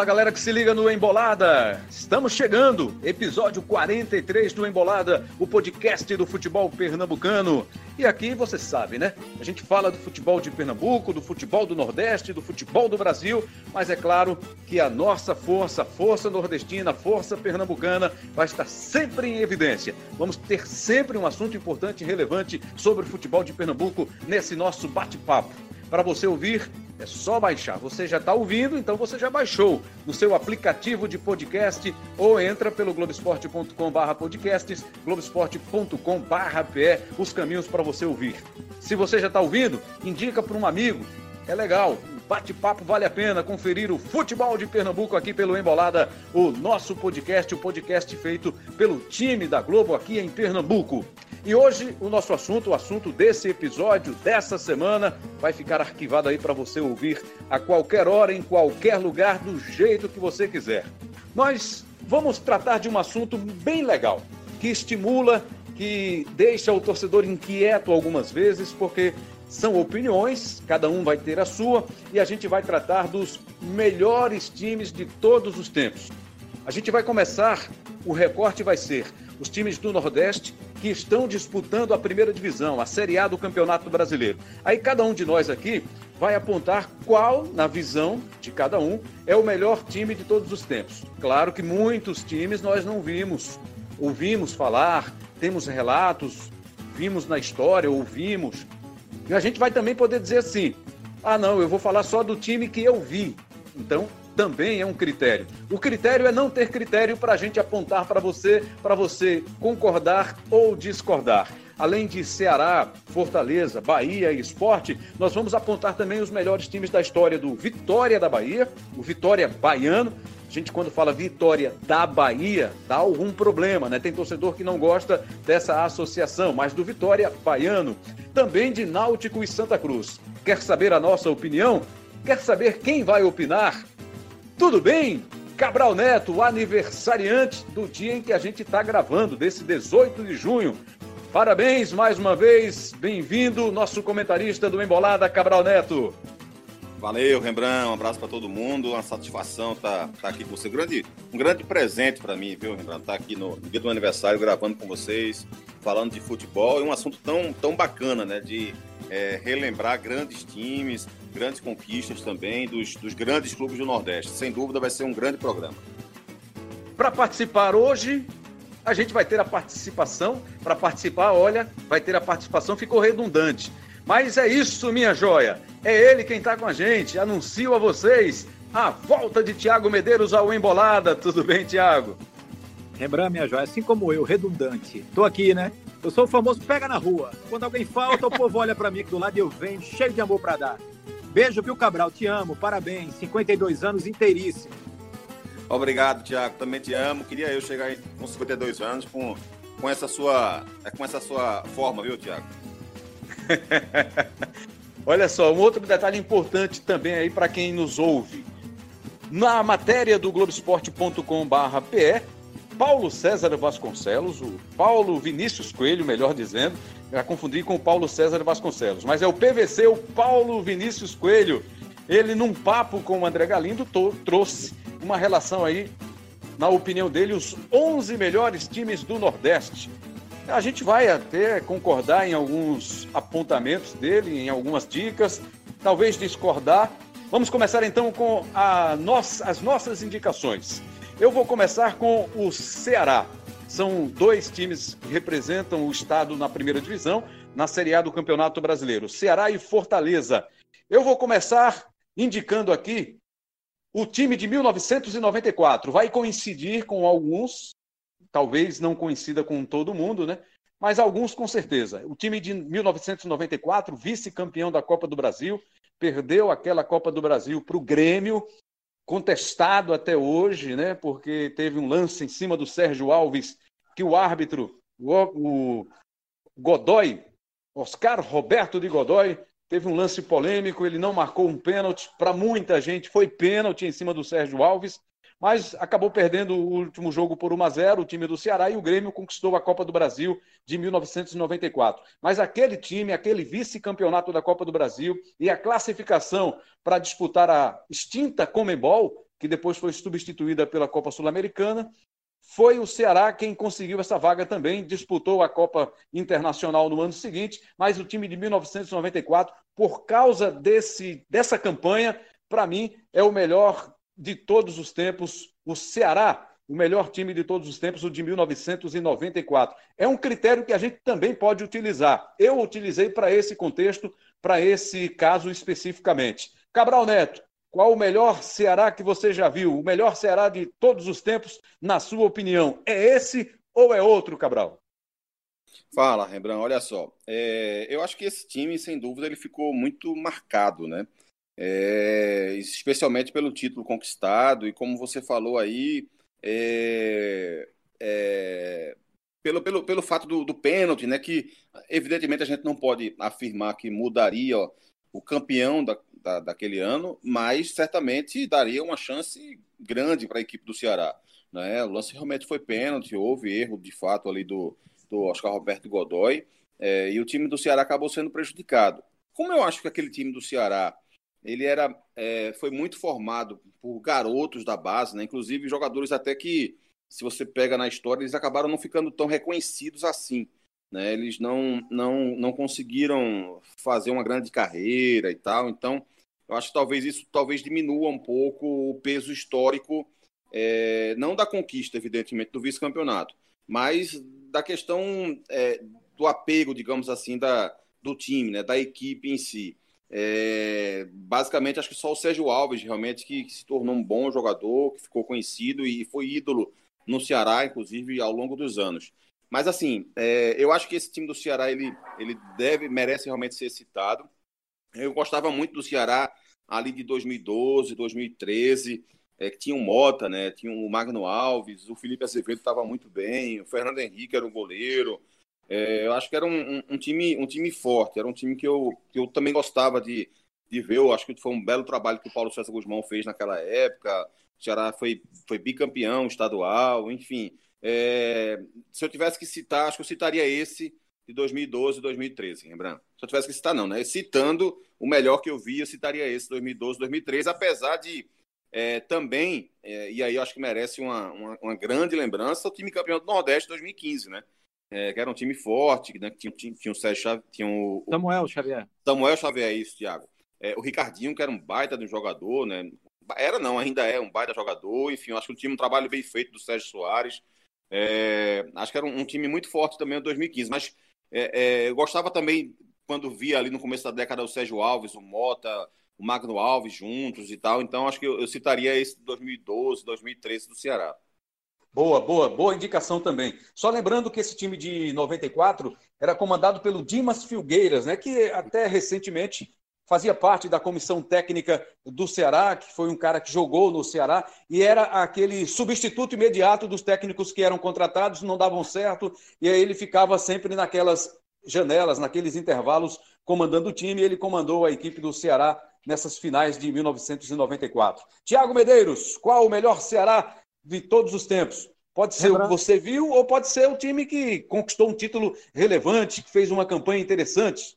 Fala galera que se liga no Embolada. Estamos chegando, episódio 43 do Embolada, o podcast do futebol pernambucano. E aqui você sabe, né? A gente fala do futebol de Pernambuco, do futebol do Nordeste, do futebol do Brasil, mas é claro que a nossa força, força nordestina, força pernambucana, vai estar sempre em evidência. Vamos ter sempre um assunto importante e relevante sobre o futebol de Pernambuco nesse nosso bate-papo. Para você ouvir, é só baixar. Você já está ouvindo, então você já baixou no seu aplicativo de podcast ou entra pelo globesport.com/barra podcasts, globesport.com/barra pé, os caminhos para você ouvir. Se você já está ouvindo, indica para um amigo. É legal, bate-papo vale a pena conferir o futebol de Pernambuco aqui pelo Embolada, o nosso podcast, o podcast feito pelo time da Globo aqui em Pernambuco. E hoje o nosso assunto, o assunto desse episódio, dessa semana, vai ficar arquivado aí para você ouvir a qualquer hora, em qualquer lugar, do jeito que você quiser. Nós vamos tratar de um assunto bem legal, que estimula, que deixa o torcedor inquieto algumas vezes, porque são opiniões, cada um vai ter a sua, e a gente vai tratar dos melhores times de todos os tempos. A gente vai começar, o recorte vai ser os times do Nordeste que estão disputando a primeira divisão, a Série A do Campeonato Brasileiro. Aí cada um de nós aqui vai apontar qual, na visão de cada um, é o melhor time de todos os tempos. Claro que muitos times nós não vimos, ouvimos falar, temos relatos, vimos na história, ouvimos. E a gente vai também poder dizer assim: ah, não, eu vou falar só do time que eu vi. Então, também é um critério. O critério é não ter critério para a gente apontar para você, para você concordar ou discordar. Além de Ceará, Fortaleza, Bahia e Esporte, nós vamos apontar também os melhores times da história do Vitória da Bahia, o Vitória Baiano. A gente, quando fala Vitória da Bahia, dá algum problema, né? Tem torcedor que não gosta dessa associação, mas do Vitória Baiano. Também de Náutico e Santa Cruz. Quer saber a nossa opinião? Quer saber quem vai opinar? Tudo bem? Cabral Neto, aniversariante do dia em que a gente está gravando, desse 18 de junho. Parabéns mais uma vez, bem-vindo, nosso comentarista do Embolada, Cabral Neto. Valeu, Rembrandt, um abraço para todo mundo, uma satisfação estar tá, tá aqui com você. Grande, um grande presente para mim, viu, Rembrandt? Estar tá aqui no, dia do aniversário gravando com vocês, falando de futebol, e um assunto tão, tão bacana, né? De é, relembrar grandes times, grandes conquistas também dos, dos grandes clubes do Nordeste. Sem dúvida vai ser um grande programa. Para participar hoje, a gente vai ter a participação. Para participar, olha, vai ter a participação, ficou redundante. Mas é isso, minha joia. É ele quem está com a gente. Anuncio a vocês a volta de Tiago Medeiros ao Embolada. Tudo bem, Tiago? Rembrandt, minha joia, assim como eu, redundante. Tô aqui, né? Eu sou o famoso pega na rua. Quando alguém falta, o povo olha para mim aqui do lado e eu venho cheio de amor para dar. Beijo, viu, Cabral? Te amo, parabéns. 52 anos inteiríssimo. Obrigado, Tiago. Também te amo. Queria eu chegar com 52 anos com, com, essa, sua, com essa sua forma, viu, Tiago? Olha só, um outro detalhe importante também aí para quem nos ouve. Na matéria do Globoesporte.com/pe, Paulo César Vasconcelos, o Paulo Vinícius Coelho, melhor dizendo, já confundi com o Paulo César Vasconcelos, mas é o PVC, o Paulo Vinícius Coelho. Ele, num papo com o André Galindo, trouxe uma relação aí, na opinião dele, os 11 melhores times do Nordeste. A gente vai até concordar em alguns apontamentos dele, em algumas dicas, talvez discordar. Vamos começar então com no... as nossas indicações. Eu vou começar com o Ceará. São dois times que representam o estado na primeira divisão, na Série A do Campeonato Brasileiro, Ceará e Fortaleza. Eu vou começar indicando aqui o time de 1994. Vai coincidir com alguns, talvez não coincida com todo mundo, né? Mas alguns com certeza. O time de 1994, vice-campeão da Copa do Brasil, perdeu aquela Copa do Brasil para o Grêmio contestado até hoje, né? Porque teve um lance em cima do Sérgio Alves que o árbitro, o, o Godoy, Oscar Roberto de Godoy, teve um lance polêmico, ele não marcou um pênalti, para muita gente foi pênalti em cima do Sérgio Alves, mas acabou perdendo o último jogo por 1 a 0 o time do Ceará e o Grêmio conquistou a Copa do Brasil de 1994. Mas aquele time, aquele vice-campeonato da Copa do Brasil e a classificação para disputar a extinta Comembol que depois foi substituída pela Copa Sul-Americana. Foi o Ceará quem conseguiu essa vaga também, disputou a Copa Internacional no ano seguinte, mas o time de 1994, por causa desse, dessa campanha, para mim, é o melhor de todos os tempos. O Ceará o melhor time de todos os tempos, o de 1994. É um critério que a gente também pode utilizar. Eu utilizei para esse contexto, para esse caso especificamente. Cabral Neto, qual o melhor Ceará que você já viu? O melhor Ceará de todos os tempos, na sua opinião? É esse ou é outro, Cabral? Fala, Rembrandt. Olha só, é, eu acho que esse time, sem dúvida, ele ficou muito marcado, né? É, especialmente pelo título conquistado e como você falou aí, é, é, pelo, pelo, pelo fato do, do pênalti, né? Que evidentemente a gente não pode afirmar que mudaria ó, o campeão da, da, daquele ano, mas certamente daria uma chance grande para a equipe do Ceará. Né? O lance realmente foi pênalti, houve erro de fato ali do, do Oscar Roberto Godoy, é, e o time do Ceará acabou sendo prejudicado. Como eu acho que aquele time do Ceará ele era é, foi muito formado por garotos da base, né? inclusive jogadores até que, se você pega na história, eles acabaram não ficando tão reconhecidos assim. Né? Eles não, não, não conseguiram fazer uma grande carreira e tal, então eu acho que talvez isso talvez diminua um pouco o peso histórico, é, não da conquista, evidentemente, do vice-campeonato, mas da questão é, do apego, digamos assim, da, do time, né? da equipe em si. É, basicamente, acho que só o Sérgio Alves realmente que, que, se tornou um bom jogador, que ficou conhecido e foi ídolo no Ceará, inclusive ao longo dos anos. Mas assim, é, eu acho que esse time do Ceará ele, ele deve, merece realmente ser citado. Eu gostava muito do Ceará ali de 2012, 2013, é, que tinha o Mota, né? Tinha o Magno Alves, o Felipe Azevedo estava muito bem, o Fernando Henrique era o goleiro. É, eu acho que era um, um, um, time, um time forte, era um time que eu, que eu também gostava de, de ver. Eu acho que foi um belo trabalho que o Paulo César Guzmão fez naquela época. O Ceará foi, foi bicampeão estadual, enfim. É, se eu tivesse que citar, acho que eu citaria esse de 2012 e 2013, lembrando. Se eu tivesse que citar, não, né? Citando o melhor que eu vi, eu citaria esse 2012, 2013, apesar de é, também, é, e aí eu acho que merece uma, uma, uma, grande lembrança, o time campeão do Nordeste 2015, né? É, que era um time forte, né, que tinha, tinha, tinha o Sérgio Xavier, tinha o, Samuel Xavier. Samuel Xavier, isso, Thiago. É, o Ricardinho, que era um baita de um jogador, né? Era não, ainda é um baita jogador, enfim, acho que o time um trabalho bem feito do Sérgio Soares. É, acho que era um, um, time muito forte também em 2015, mas é, é, eu gostava também quando via ali no começo da década o Sérgio Alves, o Mota, o Magno Alves juntos e tal, então acho que eu, eu citaria esse de 2012, 2013 do Ceará. Boa, boa, boa indicação também. Só lembrando que esse time de 94 era comandado pelo Dimas Filgueiras, né, que até recentemente fazia parte da comissão técnica do Ceará, que foi um cara que jogou no Ceará e era aquele substituto imediato dos técnicos que eram contratados, não davam certo, e aí ele ficava sempre naquelas janelas, naqueles intervalos, comandando o time, e ele comandou a equipe do Ceará nessas finais de 1994. Tiago Medeiros, qual o melhor Ceará de todos os tempos. Pode ser o que você viu ou pode ser o time que conquistou um título relevante, que fez uma campanha interessante.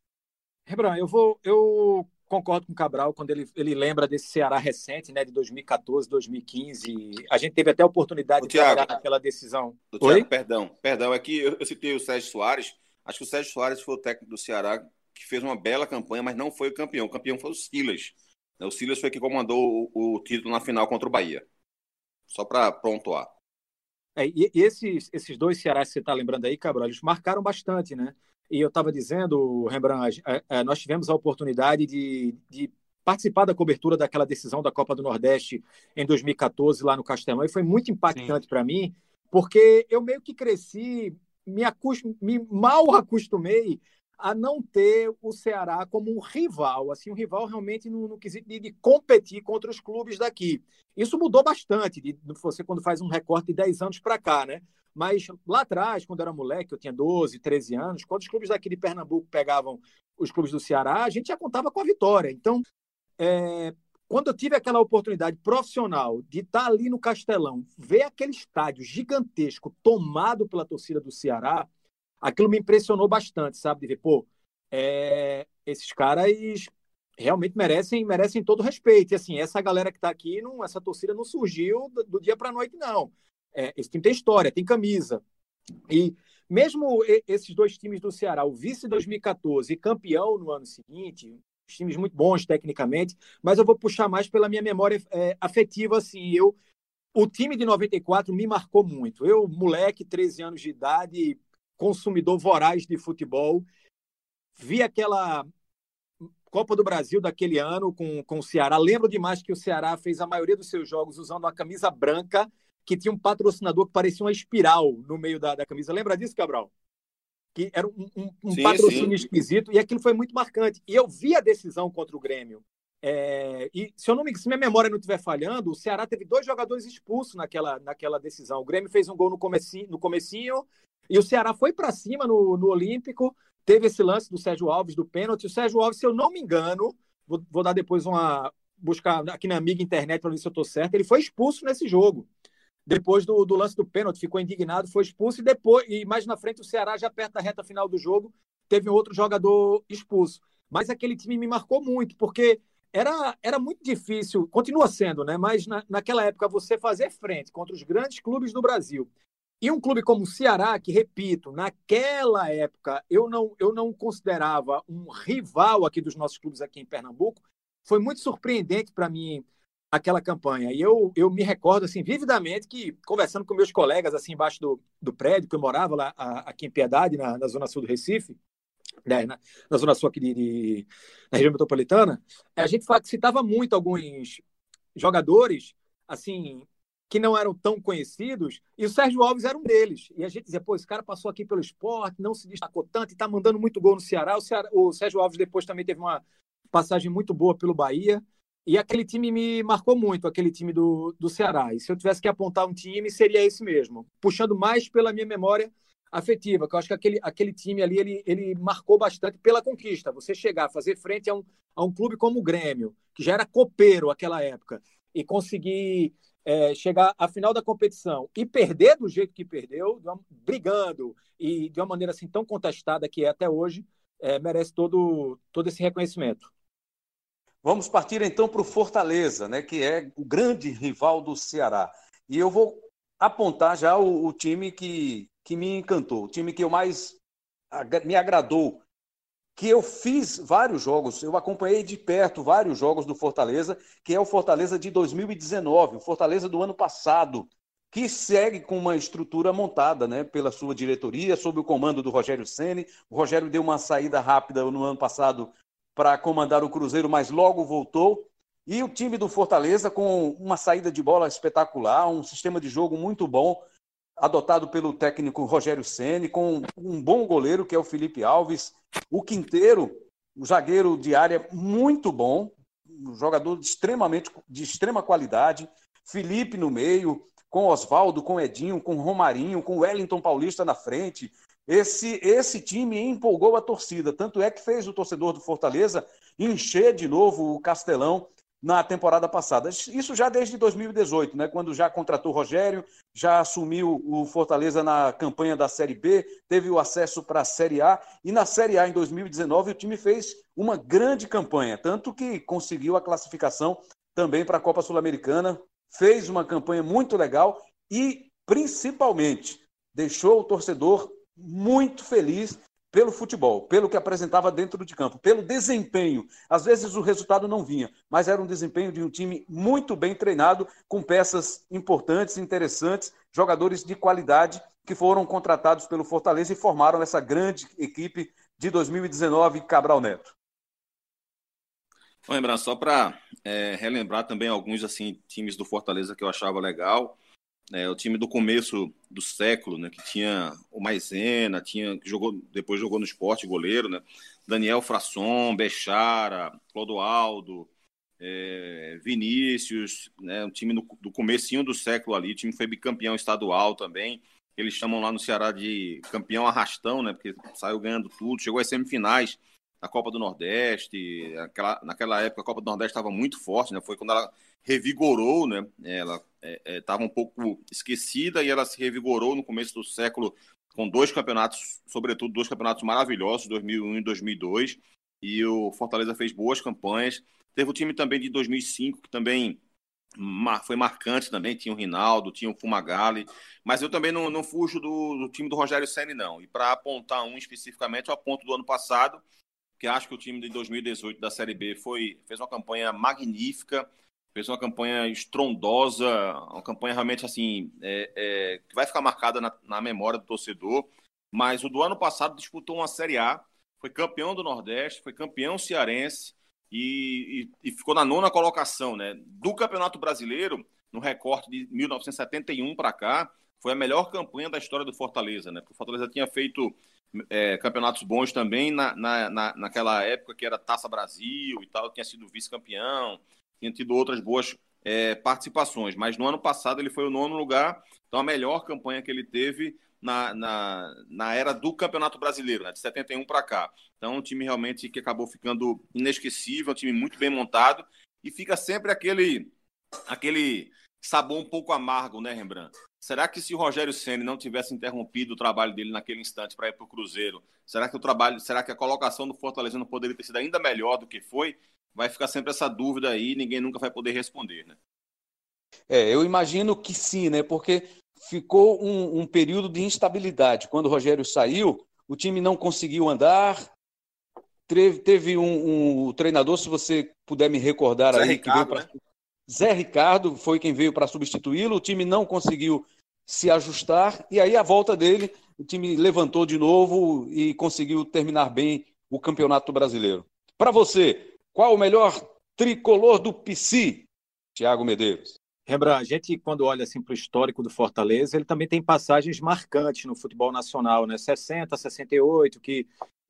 Rebran, eu vou, eu concordo com o Cabral quando ele, ele lembra desse Ceará recente, né, de 2014, 2015. A gente teve até a oportunidade o de Thiago, trabalhar naquela decisão. Thiago, Oi? Perdão, perdão, é que eu, eu citei o Sérgio Soares. Acho que o Sérgio Soares foi o técnico do Ceará que fez uma bela campanha, mas não foi o campeão. O campeão foi o Silas. O Silas foi que comandou o, o título na final contra o Bahia só para pontuar. É, e, e esses, esses dois Ceará que você está lembrando aí, Cabral, eles marcaram bastante, né? E eu estava dizendo, Rembrandt, é, é, nós tivemos a oportunidade de, de participar da cobertura daquela decisão da Copa do Nordeste em 2014 lá no Castelão e foi muito impactante para mim, porque eu meio que cresci, me, acostum, me mal acostumei a não ter o Ceará como um rival, assim, um rival realmente no, no quesito de, de, competir contra os clubes daqui. Isso mudou bastante, de, você quando faz um recorte de 10 anos para cá, né? Mas lá atrás, quando eu era moleque, eu tinha 12, 13 anos, quando os clubes daqui de Pernambuco pegavam os clubes do Ceará, a gente já contava com a vitória. Então, é, quando eu tive aquela oportunidade profissional de estar ali no Castelão, ver aquele estádio gigantesco tomado pela torcida do Ceará, aquilo me impressionou bastante, sabe? De ver, pô, é, esses caras realmente merecem merecem todo respeito. E assim, essa galera que está aqui, não, essa torcida não surgiu do, do dia para noite, não. É, esse time tem história, tem camisa. E mesmo esses dois times do Ceará, o vice 2014 e campeão no ano seguinte, times muito bons tecnicamente, mas eu vou puxar mais pela minha memória é, afetiva, assim, eu o time de 94 me marcou muito. Eu, moleque, 13 anos de idade, consumidor voraz de futebol, vi aquela Copa do Brasil daquele ano com, com o Ceará. Lembro demais que o Ceará fez a maioria dos seus jogos usando uma camisa branca que tinha um patrocinador que parecia uma espiral no meio da, da camisa. Lembra disso, Cabral? Que era um, um, um sim, patrocínio sim. esquisito e aquilo foi muito marcante. E eu vi a decisão contra o Grêmio. É, e se eu não me se minha memória não estiver falhando, o Ceará teve dois jogadores expulsos naquela, naquela decisão. O Grêmio fez um gol no comecinho, no comecinho e o Ceará foi para cima no, no Olímpico. Teve esse lance do Sérgio Alves do pênalti. O Sérgio Alves, se eu não me engano, vou, vou dar depois uma buscar aqui na amiga internet para ver se eu estou certo. Ele foi expulso nesse jogo depois do, do, lance do pênalti, ficou indignado, foi expulso e depois, e mais na frente, o Ceará, já perto da reta final do jogo, teve um outro jogador expulso. Mas aquele time me marcou muito, porque era, era muito difícil, continua sendo, né? Mas na, naquela época você fazer frente contra os grandes clubes do Brasil. E um clube como o Ceará, que, repito, naquela época eu não, eu não considerava um rival aqui dos nossos clubes aqui em Pernambuco, foi muito surpreendente para mim aquela campanha. E eu, eu me recordo assim vividamente que, conversando com meus colegas assim embaixo do, do prédio, que eu morava lá a, aqui em Piedade, na, na, zona sul do Recife, né, na, na, zona sul aqui de, de, na região metropolitana, a gente citava muito alguns jogadores assim que não eram tão conhecidos, e o Sérgio Alves era um deles. E a gente dizia, pô, esse cara passou aqui pelo esporte, não se destacou tanto e está mandando muito gol no Ceará. O, Ceará. o Sérgio Alves depois também teve uma passagem muito boa pelo Bahia. E aquele time me marcou muito, aquele time do, do Ceará. E se eu tivesse que apontar um time, seria esse mesmo. Puxando mais pela minha memória afetiva, que eu acho que aquele, aquele time ali, ele, ele marcou bastante pela conquista. Você chegar, fazer frente a um, a um clube como o Grêmio, que já era copeiro naquela época, e conseguir é, chegar à final da competição e perder do jeito que perdeu, brigando e de uma maneira assim tão contestada que é até hoje, é, merece todo, todo esse reconhecimento. Vamos partir então para o Fortaleza, né, que é o grande rival do Ceará. E eu vou apontar já o, o time que, que me encantou, o time que eu mais me agradou, que eu fiz vários jogos, eu acompanhei de perto vários jogos do Fortaleza, que é o Fortaleza de 2019, o Fortaleza do ano passado, que segue com uma estrutura montada né, pela sua diretoria, sob o comando do Rogério Ceni. O Rogério deu uma saída rápida no ano passado para comandar o Cruzeiro, mas logo voltou. E o time do Fortaleza, com uma saída de bola espetacular, um sistema de jogo muito bom, adotado pelo técnico Rogério Ceni, com um bom goleiro que é o Felipe Alves, o Quinteiro, um zagueiro de área muito bom, um jogador extremamente de extrema qualidade, Felipe no meio, com Oswaldo, com Edinho, com Romarinho, com Wellington Paulista na frente, esse, esse time empolgou a torcida, tanto é que fez o torcedor do Fortaleza encher de novo o Castelão na temporada passada. Isso já desde 2018, né, quando já contratou Rogério, já assumiu o Fortaleza na campanha da Série B, teve o acesso para a Série A, e na Série A em 2019 o time fez uma grande campanha, tanto que conseguiu a classificação também para a Copa Sul-Americana, fez uma campanha muito legal e, principalmente, deixou o torcedor muito feliz pelo futebol, pelo que apresentava dentro de campo, pelo desempenho. Às vezes o resultado não vinha, mas era um desempenho de um time muito bem treinado, com peças importantes, interessantes, jogadores de qualidade que foram contratados pelo Fortaleza e formaram essa grande equipe de 2019 Cabral Neto. Vou lembrar só para é, relembrar também alguns assim times do Fortaleza que eu achava legal é, o time do começo do século, né, que tinha o Maisena, tinha que jogou depois jogou no esporte goleiro, né, Daniel Frasson, Bechara, Clodoaldo, é, Vinícius, né, um time do, do comecinho do século ali, o time foi bicampeão estadual também, eles chamam lá no Ceará de campeão arrastão, né, porque saiu ganhando tudo, chegou às semifinais da Copa do Nordeste, aquela, naquela época a Copa do Nordeste estava muito forte, né, foi quando ela revigorou, né, ela estava é, é, um pouco esquecida e ela se revigorou no começo do século com dois campeonatos, sobretudo dois campeonatos maravilhosos, 2001 e 2002. e o Fortaleza fez boas campanhas. Teve o time também de 2005, que também foi marcante também, tinha o Rinaldo, tinha o Fumagalli, mas eu também não, não fujo do, do time do Rogério Senna, não. E para apontar um especificamente, eu aponto do ano passado, que acho que o time de 2018 da Série B foi, fez uma campanha magnífica, fez uma campanha estrondosa, uma campanha realmente assim, é, é, que vai ficar marcada na, na memória do torcedor. Mas o do ano passado disputou uma Série A, foi campeão do Nordeste, foi campeão cearense, e, e, e, ficou na nona colocação, né? Do Campeonato Brasileiro, no recorte de 1971 para cá, foi a melhor campanha da história do Fortaleza, né? Porque o Fortaleza tinha feito é, campeonatos bons também na, na, na, naquela época que era Taça Brasil e tal, tinha sido vice-campeão, tinha tido outras boas é, participações, mas no ano passado ele foi o nono lugar, então a melhor campanha que ele teve na, na, na era do Campeonato Brasileiro, né, de 71 para cá. Então, um time realmente que acabou ficando inesquecível, um time muito bem montado e fica sempre aquele aquele sabor um pouco amargo, né, Rembrandt? Será que se o Rogério Ceni não tivesse interrompido o trabalho dele naquele instante para ir para o Cruzeiro, será que o trabalho, será que a colocação do Fortaleza não poderia ter sido ainda melhor do que foi? Vai ficar sempre essa dúvida aí, ninguém nunca vai poder responder, né? É, eu imagino que sim, né? Porque ficou um, um período de instabilidade. Quando o Rogério saiu, o time não conseguiu andar. Teve, teve um, um, treinador, se você puder me recordar Zé aí, Ricardo, pra... né? Zé Ricardo foi quem veio para substituí-lo. O time não conseguiu se ajustar e aí a volta dele, o time levantou de novo e conseguiu terminar bem o Campeonato Brasileiro. Para você, qual o melhor tricolor do PC, Thiago Medeiros? Rembrandt, a gente, quando olha assim, para o histórico do Fortaleza, ele também tem passagens marcantes no futebol nacional, né? 60, 68, que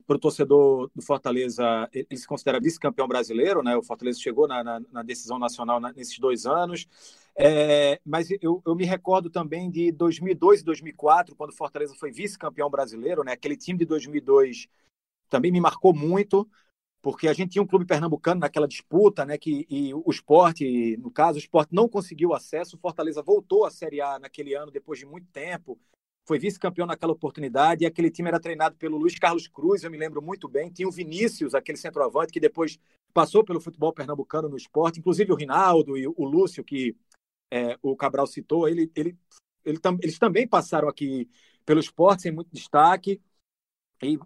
para o torcedor do Fortaleza, ele se considera vice-campeão brasileiro, né? O Fortaleza chegou na, na, na decisão nacional nesses dois anos. É, mas eu, eu, me recordo também de 2002 e 2004, quando o Fortaleza foi vice-campeão brasileiro, né? Aquele time de 2002 também me marcou muito porque a gente tinha um clube pernambucano naquela disputa, né, que e o esporte, no caso, o esporte não conseguiu acesso, o Fortaleza voltou à Série A naquele ano, depois de muito tempo, foi vice-campeão naquela oportunidade, e aquele time era treinado pelo Luiz Carlos Cruz, eu me lembro muito bem, tinha o Vinícius, aquele centroavante, que depois passou pelo futebol pernambucano no esporte, inclusive o Rinaldo e o Lúcio, que é, o Cabral citou, ele, ele, ele, eles também passaram aqui pelo esporte, sem muito destaque, e,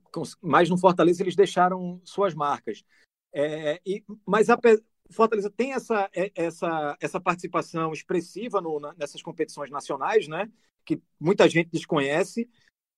mas no Fortaleza eles deixaram suas marcas. É, e, mas a Fortaleza tem essa, é, essa, essa participação expressiva no, nessas competições nacionais, né? Que muita gente desconhece.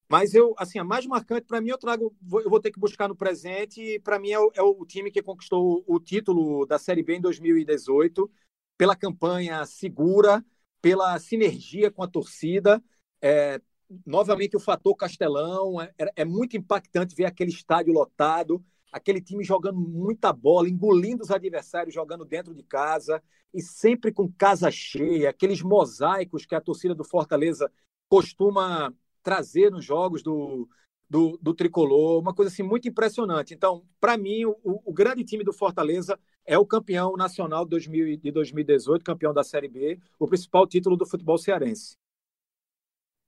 Mas eu, assim, a mais marcante para mim eu trago, eu vou ter que buscar no presente. E para mim é o, é o, time que conquistou o título da Série B em 2018 pela campanha segura, pela sinergia com a torcida, é, novamente o fator Castelão. É, é, muito impactante ver aquele estádio lotado, aquele time jogando muita bola, engolindo os adversários, jogando dentro de casa e sempre com casa cheia, aqueles mosaicos que a torcida do Fortaleza costuma trazer nos jogos do, do, do tricolor, uma coisa assim muito impressionante. Então, para mim, o, o, grande time do Fortaleza é o campeão nacional de, 2000, de 2018, campeão da Série B, o principal título do futebol cearense.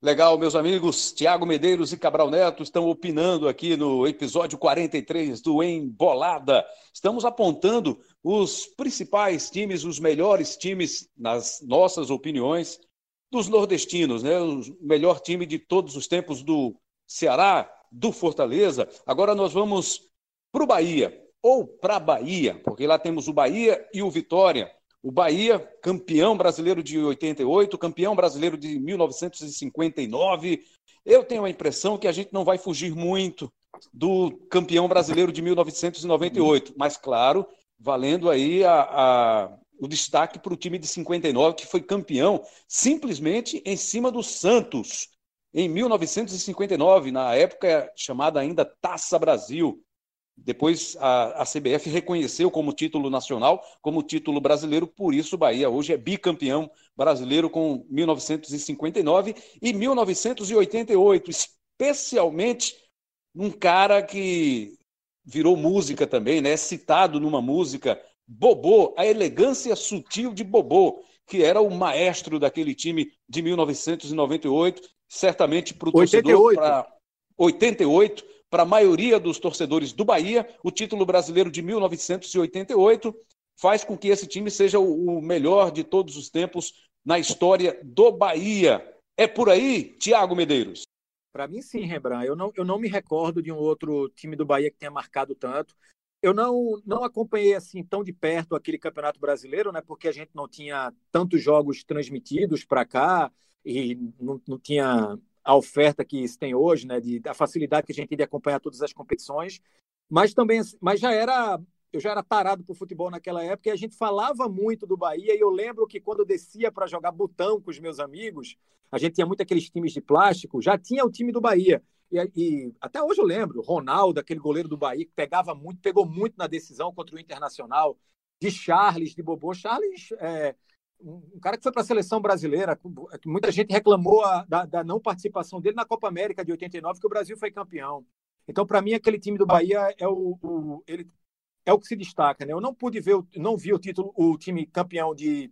Legal, meus amigos. Tiago Medeiros e Cabral Neto estão opinando aqui no episódio 43 do Embolada. Estamos apontando os principais times, os melhores times, nas nossas opiniões, dos nordestinos, né? O melhor time de todos os tempos do Ceará, do Fortaleza. Agora nós vamos para o Bahia, ou para Bahia, porque lá temos o Bahia e o Vitória. O Bahia, campeão brasileiro de 88, campeão brasileiro de 1959. Eu tenho a impressão que a gente não vai fugir muito do campeão brasileiro de 1998, mas claro, valendo aí a, a, o destaque para o time de 59, que foi campeão simplesmente em cima do Santos, em 1959, na época chamada ainda Taça Brasil. Depois a, a, CBF reconheceu como título nacional, como título brasileiro, por isso o Bahia hoje é bicampeão brasileiro com 1959 e 1988, especialmente um cara que virou música também, né? Citado numa música, Bobô, a elegância sutil de Bobô, que era o maestro daquele time de 1998, certamente para o torcedor, para 88 para a maioria dos torcedores do Bahia, o título brasileiro de 1988 faz com que esse time seja o melhor de todos os tempos na história do Bahia. É por aí, Tiago Medeiros? Para mim, sim, Rembrandt. Eu não, eu não me recordo de um outro time do Bahia que tenha marcado tanto. Eu não, não acompanhei assim tão de perto aquele Campeonato Brasileiro, né? Porque a gente não tinha tantos jogos transmitidos para cá e não, não tinha a oferta que se tem hoje, né? De, a facilidade que a gente tem de acompanhar todas as competições. Mas também, mas já era eu já era parado por futebol naquela época e a gente falava muito do Bahia. E eu lembro que quando eu descia para jogar botão com os meus amigos, a gente tinha muito aqueles times de plástico, já tinha o time do Bahia. E, e até hoje eu lembro, Ronaldo, aquele goleiro do Bahia, que pegava muito, pegou muito na decisão contra o Internacional, de Charles, de Bobô. Charles, é, um cara que foi para a seleção brasileira, muita gente reclamou a, da, da não participação dele na Copa América de 89, que o Brasil foi campeão. Então, para mim, aquele time do Bahia é o, o, ele é o que se destaca, né? Eu não pude ver, não vi o título, o time campeão de,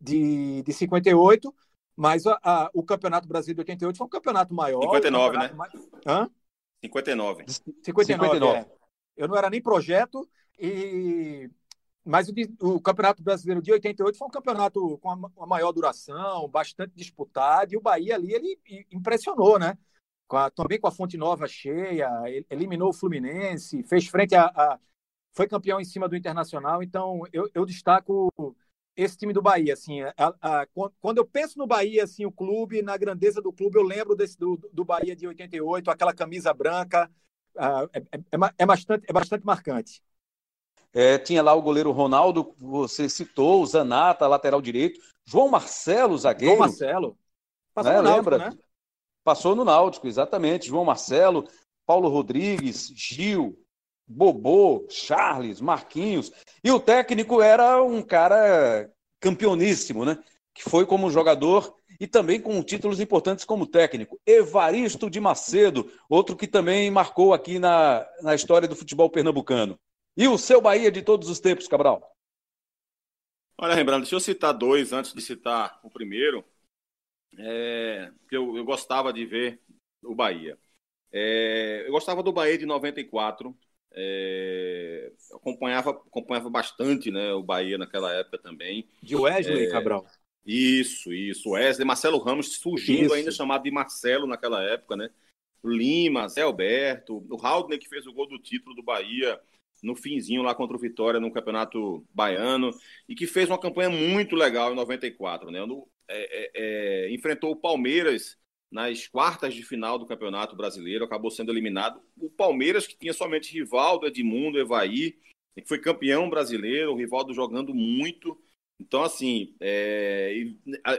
de, de 58, mas a, a, o Campeonato Brasileiro de 88 foi um campeonato maior. 59, um né? Mais... Hã? 59. 59, 59. É. Eu não era nem projeto, e mas o, o, Campeonato Brasileiro de 88 foi um campeonato com uma, maior duração, bastante disputado, e o Bahia ali ele impressionou, né? Com a, também com a Fonte Nova cheia, eliminou o Fluminense, fez frente a, a foi campeão em cima do Internacional, então eu, eu destaco esse time do Bahia, assim, a, a, quando eu penso no Bahia, assim, o clube, na grandeza do clube, eu lembro desse do, do Bahia de 88, aquela camisa branca, é, é, é, é, bastante, é bastante marcante. É, tinha lá o goleiro Ronaldo, você citou, o Zanata, lateral direito, João Marcelo, zagueiro. João Marcelo. Passou né? no Náutico, Lembra? né? Passou no Náutico, exatamente. João Marcelo, Paulo Rodrigues, Gil, Bobô, Charles, Marquinhos. E o técnico era um cara campeoníssimo, né? Que foi como jogador e também com títulos importantes como técnico. Evaristo de Macedo, outro que também marcou aqui na, na história do futebol pernambucano. E o seu Bahia de todos os tempos, Cabral? Olha, Rembrandt, deixa eu citar dois antes de citar o primeiro, é, que eu, eu gostava de ver o Bahia. É, eu gostava do Bahia de 94, é, acompanhava, acompanhava bastante né, o Bahia naquela época também. De Wesley, é, Cabral. Isso, isso. Wesley, Marcelo Ramos surgindo isso. ainda chamado de Marcelo naquela época, né? Lima, Zé Alberto, o Haldner que fez o gol do título do Bahia no finzinho lá contra o Vitória no Campeonato Baiano e que fez uma campanha muito legal em 94, né? No, é, é, é, enfrentou o Palmeiras nas quartas de final do Campeonato Brasileiro, acabou sendo eliminado. O Palmeiras, que tinha somente Rivaldo, Edmundo, Evaí, que foi campeão brasileiro, o Rivaldo jogando muito. Então, assim, é,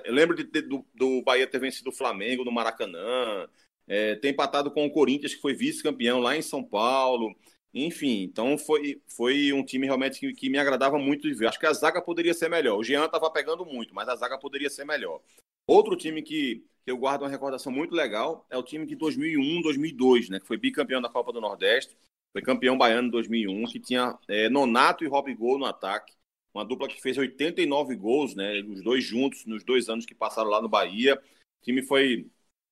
lembro de, do, do Bahia ter vencido o Flamengo no Maracanã, é, ter empatado com o Corinthians, que foi vice-campeão lá em São Paulo. Enfim, então foi, foi um time realmente que, que, me agradava muito de ver. Acho que a zaga poderia ser melhor. O Jean estava pegando muito, mas a zaga poderia ser melhor. Outro time que, que eu guardo uma recordação muito legal é o time de 2001, 2002, né, que foi bicampeão da Copa do Nordeste, foi campeão baiano em 2001, que tinha é, Nonato e Rob Gol no ataque, uma dupla que fez 89 gols, né, os dois juntos nos dois anos que passaram lá no Bahia. O time foi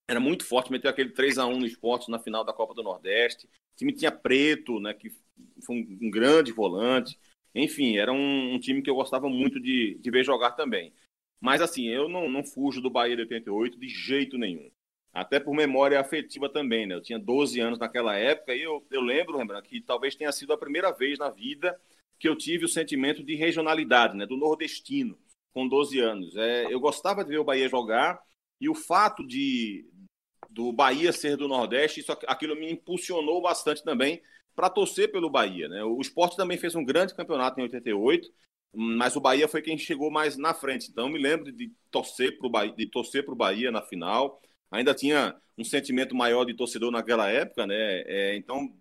era muito forte, meteu aquele 3 a 1 no esporte na final da Copa do Nordeste. O time tinha Preto, né, que foi um, grande volante. Enfim, era um, um, time que eu gostava muito de, de ver jogar também. Mas assim, eu não, não fujo do Bahia de 88 de jeito nenhum. Até por memória afetiva também, né? Eu tinha 12 anos naquela época e eu, eu lembro, lembrando, que talvez tenha sido a primeira vez na vida que eu tive o sentimento de regionalidade, né? Do nordestino, com 12 anos. É, eu gostava de ver o Bahia jogar e o fato de do Bahia ser do Nordeste, isso, aquilo me impulsionou bastante também para torcer pelo Bahia, né? O esporte também fez um grande campeonato em 88 mas o Bahia foi quem chegou mais na frente. Então, me lembro de torcer para o Bahia, de torcer pro Bahia na final. Ainda tinha um sentimento maior de torcedor naquela época, né? É, então,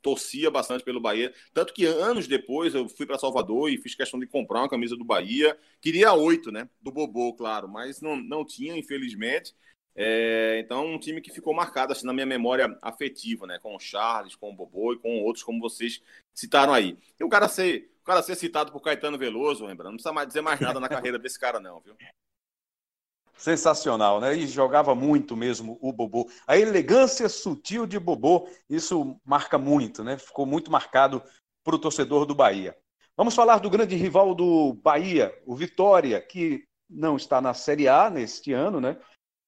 torcia bastante pelo Bahia. Tanto que anos depois eu fui para Salvador e fiz questão de comprar uma camisa do Bahia. Queria oito, né? Do Bobô, claro, mas não, não tinha, infelizmente. É, então, um time que ficou marcado assim, na minha memória afetiva, né? Com o Charles, com o Bobô e com outros, como vocês citaram aí. E o cara ser o cara ser citado por Caetano Veloso, lembrando, não precisa mais dizer mais nada na carreira desse cara, não, viu? sensacional, né? E jogava muito mesmo o Bobô. A elegância sutil de Bobô, isso marca muito, né? Ficou muito marcado para o torcedor do Bahia. Vamos falar do grande rival do Bahia, o Vitória, que não está na Série A neste ano, né?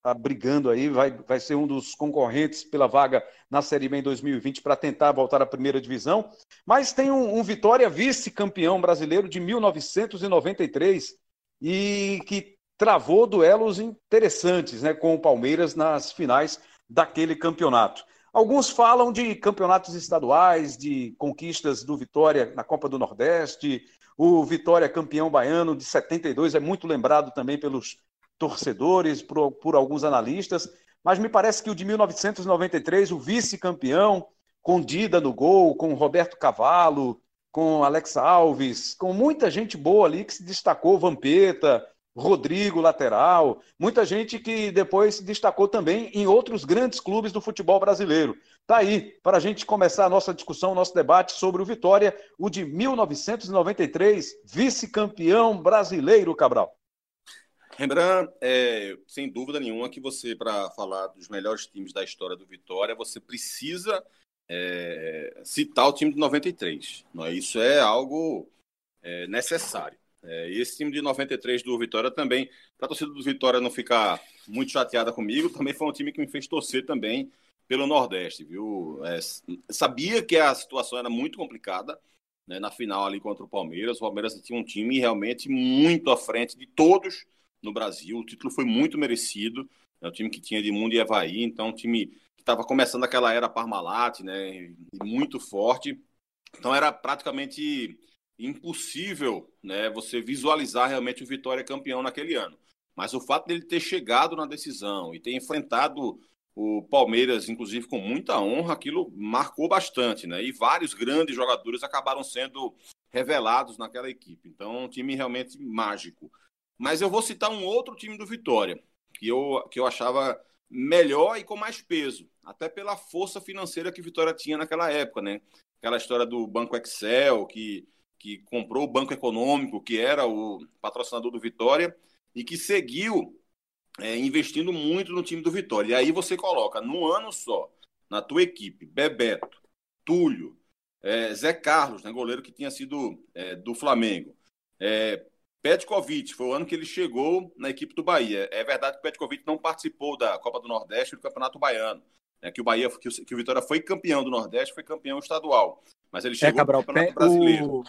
Está brigando aí, vai, vai ser um dos concorrentes pela vaga na Série B em 2020 para tentar voltar à primeira divisão. Mas tem um, um Vitória vice-campeão brasileiro de 1993 e que travou duelos interessantes né, com o Palmeiras nas finais daquele campeonato. Alguns falam de campeonatos estaduais, de conquistas do Vitória na Copa do Nordeste. O Vitória campeão baiano de 72 é muito lembrado também pelos torcedores, por, por alguns analistas. Mas me parece que o de 1993, o vice-campeão, com Dida no gol, com Roberto Cavalo, com Alex Alves, com muita gente boa ali que se destacou, Vampeta, Rodrigo, lateral, muita gente que depois se destacou também em outros grandes clubes do futebol brasileiro. Tá aí, para a gente começar a nossa discussão, nosso debate sobre o Vitória, o de 1993, vice-campeão brasileiro, Cabral. Rembrandt, é, sem dúvida nenhuma que você, para falar dos melhores times da história do Vitória, você precisa é, citar o time de 93. Não é? Isso é algo é, necessário. É, e esse time de 93 do Vitória também, para a torcida do Vitória não ficar muito chateada comigo, também foi um time que me fez torcer também pelo Nordeste, viu? É, sabia que a situação era muito complicada né, na final ali contra o Palmeiras. O Palmeiras tinha um time realmente muito à frente de todos no Brasil. O título foi muito merecido. É um time que tinha de Mundo e Havaí, então um time que estava começando aquela era Parmalat, né? Muito forte. Então era praticamente impossível né, você visualizar realmente o Vitória campeão naquele ano. Mas o fato dele ter chegado na decisão e ter enfrentado o Palmeiras, inclusive com muita honra, aquilo marcou bastante, né? E vários grandes jogadores acabaram sendo revelados naquela equipe. Então, um time realmente mágico. Mas eu vou citar um outro time do Vitória, que eu, que eu achava melhor e com mais peso, até pela força financeira que Vitória tinha naquela época, né? Aquela história do Banco Excel, que que comprou o Banco Econômico, que era o patrocinador do Vitória, e que seguiu é, investindo muito no time do Vitória. E aí você coloca, num ano só, na tua equipe, Bebeto, Túlio, é, Zé Carlos, né, goleiro que tinha sido é, do Flamengo, é, Petkovic, foi o ano que ele chegou na equipe do Bahia. É verdade que o Petkovic não participou da Copa do Nordeste e do Campeonato Baiano. Né, que o Bahia, que o, que o Vitória foi campeão do Nordeste, foi campeão estadual. Mas ele é, chegou é, Cabral, no Campeonato Brasileiro. O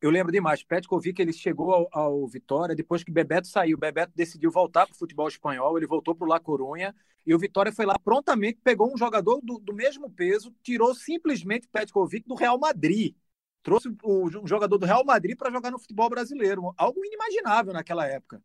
eu lembro demais. Petkovic ele chegou ao, ao, Vitória depois que Bebeto saiu. Bebeto decidiu voltar para o futebol espanhol, ele voltou para o La Corunha e o Vitória foi lá prontamente, pegou um jogador do, do mesmo peso, tirou simplesmente Petkovic do Real Madrid. Trouxe um jogador do Real Madrid para jogar no futebol brasileiro. Algo inimaginável naquela época.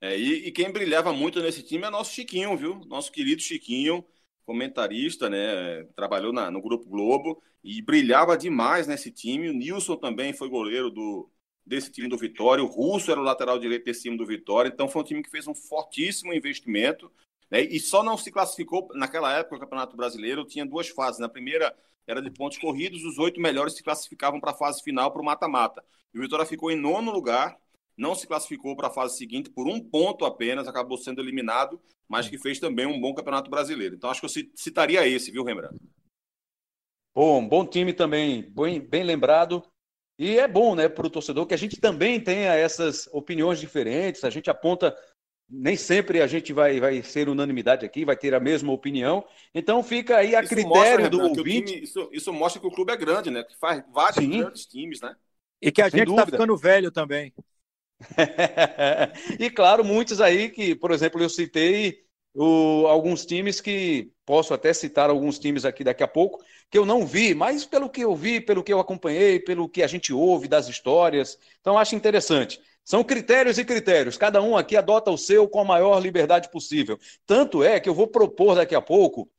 É, e, e, quem brilhava muito nesse time é nosso Chiquinho, viu? Nosso querido Chiquinho comentarista, né? Trabalhou na, no Grupo Globo e brilhava demais nesse time. O Nilson também foi goleiro do, desse time do Vitória. O Russo era o lateral direito desse time do Vitória. Então foi um time que fez um fortíssimo investimento. Né? E só não se classificou, naquela época, o Campeonato Brasileiro tinha duas fases. Na primeira era de pontos corridos, os oito melhores se classificavam para a fase final, para o mata-mata. E o Vitória ficou em nono lugar, não se classificou para a fase seguinte por um ponto apenas, acabou sendo eliminado, mas que fez também um bom campeonato brasileiro. Então acho que eu citaria esse, viu, Rembrandt? Bom, bom time também, bem, bem lembrado. E é bom, né, para o torcedor que a gente também tenha essas opiniões diferentes, a gente aponta, nem sempre a gente vai, vai ser unanimidade aqui, vai ter a mesma opinião. Então fica aí a isso critério mostra, do ouvinte. Time, isso, isso, mostra que o clube é grande, né? Que faz vários Sim. grandes times, né? E que a Sem gente está ficando velho também. e claro, muitos aí que, por exemplo, eu citei o, alguns times que posso até citar alguns times aqui daqui a pouco que eu não vi, mas pelo que eu vi, pelo que eu acompanhei, pelo que a gente ouve das histórias, então acho interessante. São critérios e critérios, cada um aqui adota o seu com a maior liberdade possível. Tanto é que eu vou propor daqui a pouco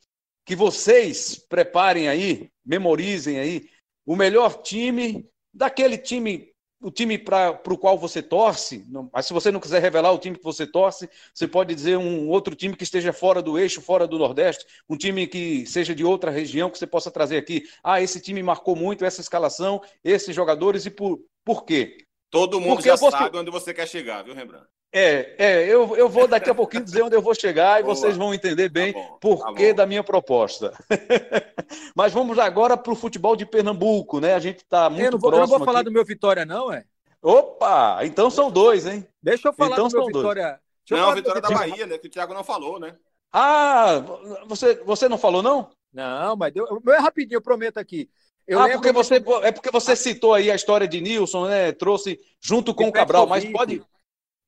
que vocês preparem aí, memorizem aí o melhor time daquele time o time para o qual você torce, mas se você não quiser revelar o time que você torce, você pode dizer um outro time que esteja fora do eixo, fora do Nordeste, um time que seja de outra região que você possa trazer aqui. Ah, esse time marcou muito essa escalação, esses jogadores, e por, por quê? Todo mundo Porque já sabe onde você quer chegar, viu, Rembrandt? É, é eu, eu vou daqui a pouquinho dizer onde eu vou chegar e Boa. vocês vão entender bem tá porquê tá da minha proposta. Mas vamos agora para o futebol de Pernambuco, né? A gente está muito eu não vou, próximo. Eu não vou falar aqui. do meu Vitória, não, é? Opa! Então são dois, hein? Deixa eu falar então do meu Vitória. Não, a Vitória da Bahia, né? Que o Thiago não falou, né? Ah, você, você não falou, não? Não, mas deu, é rapidinho, eu prometo aqui. Eu ah, porque você, é porque você citou aí a história de Nilson, né? Trouxe junto com o Cabral, mas pode,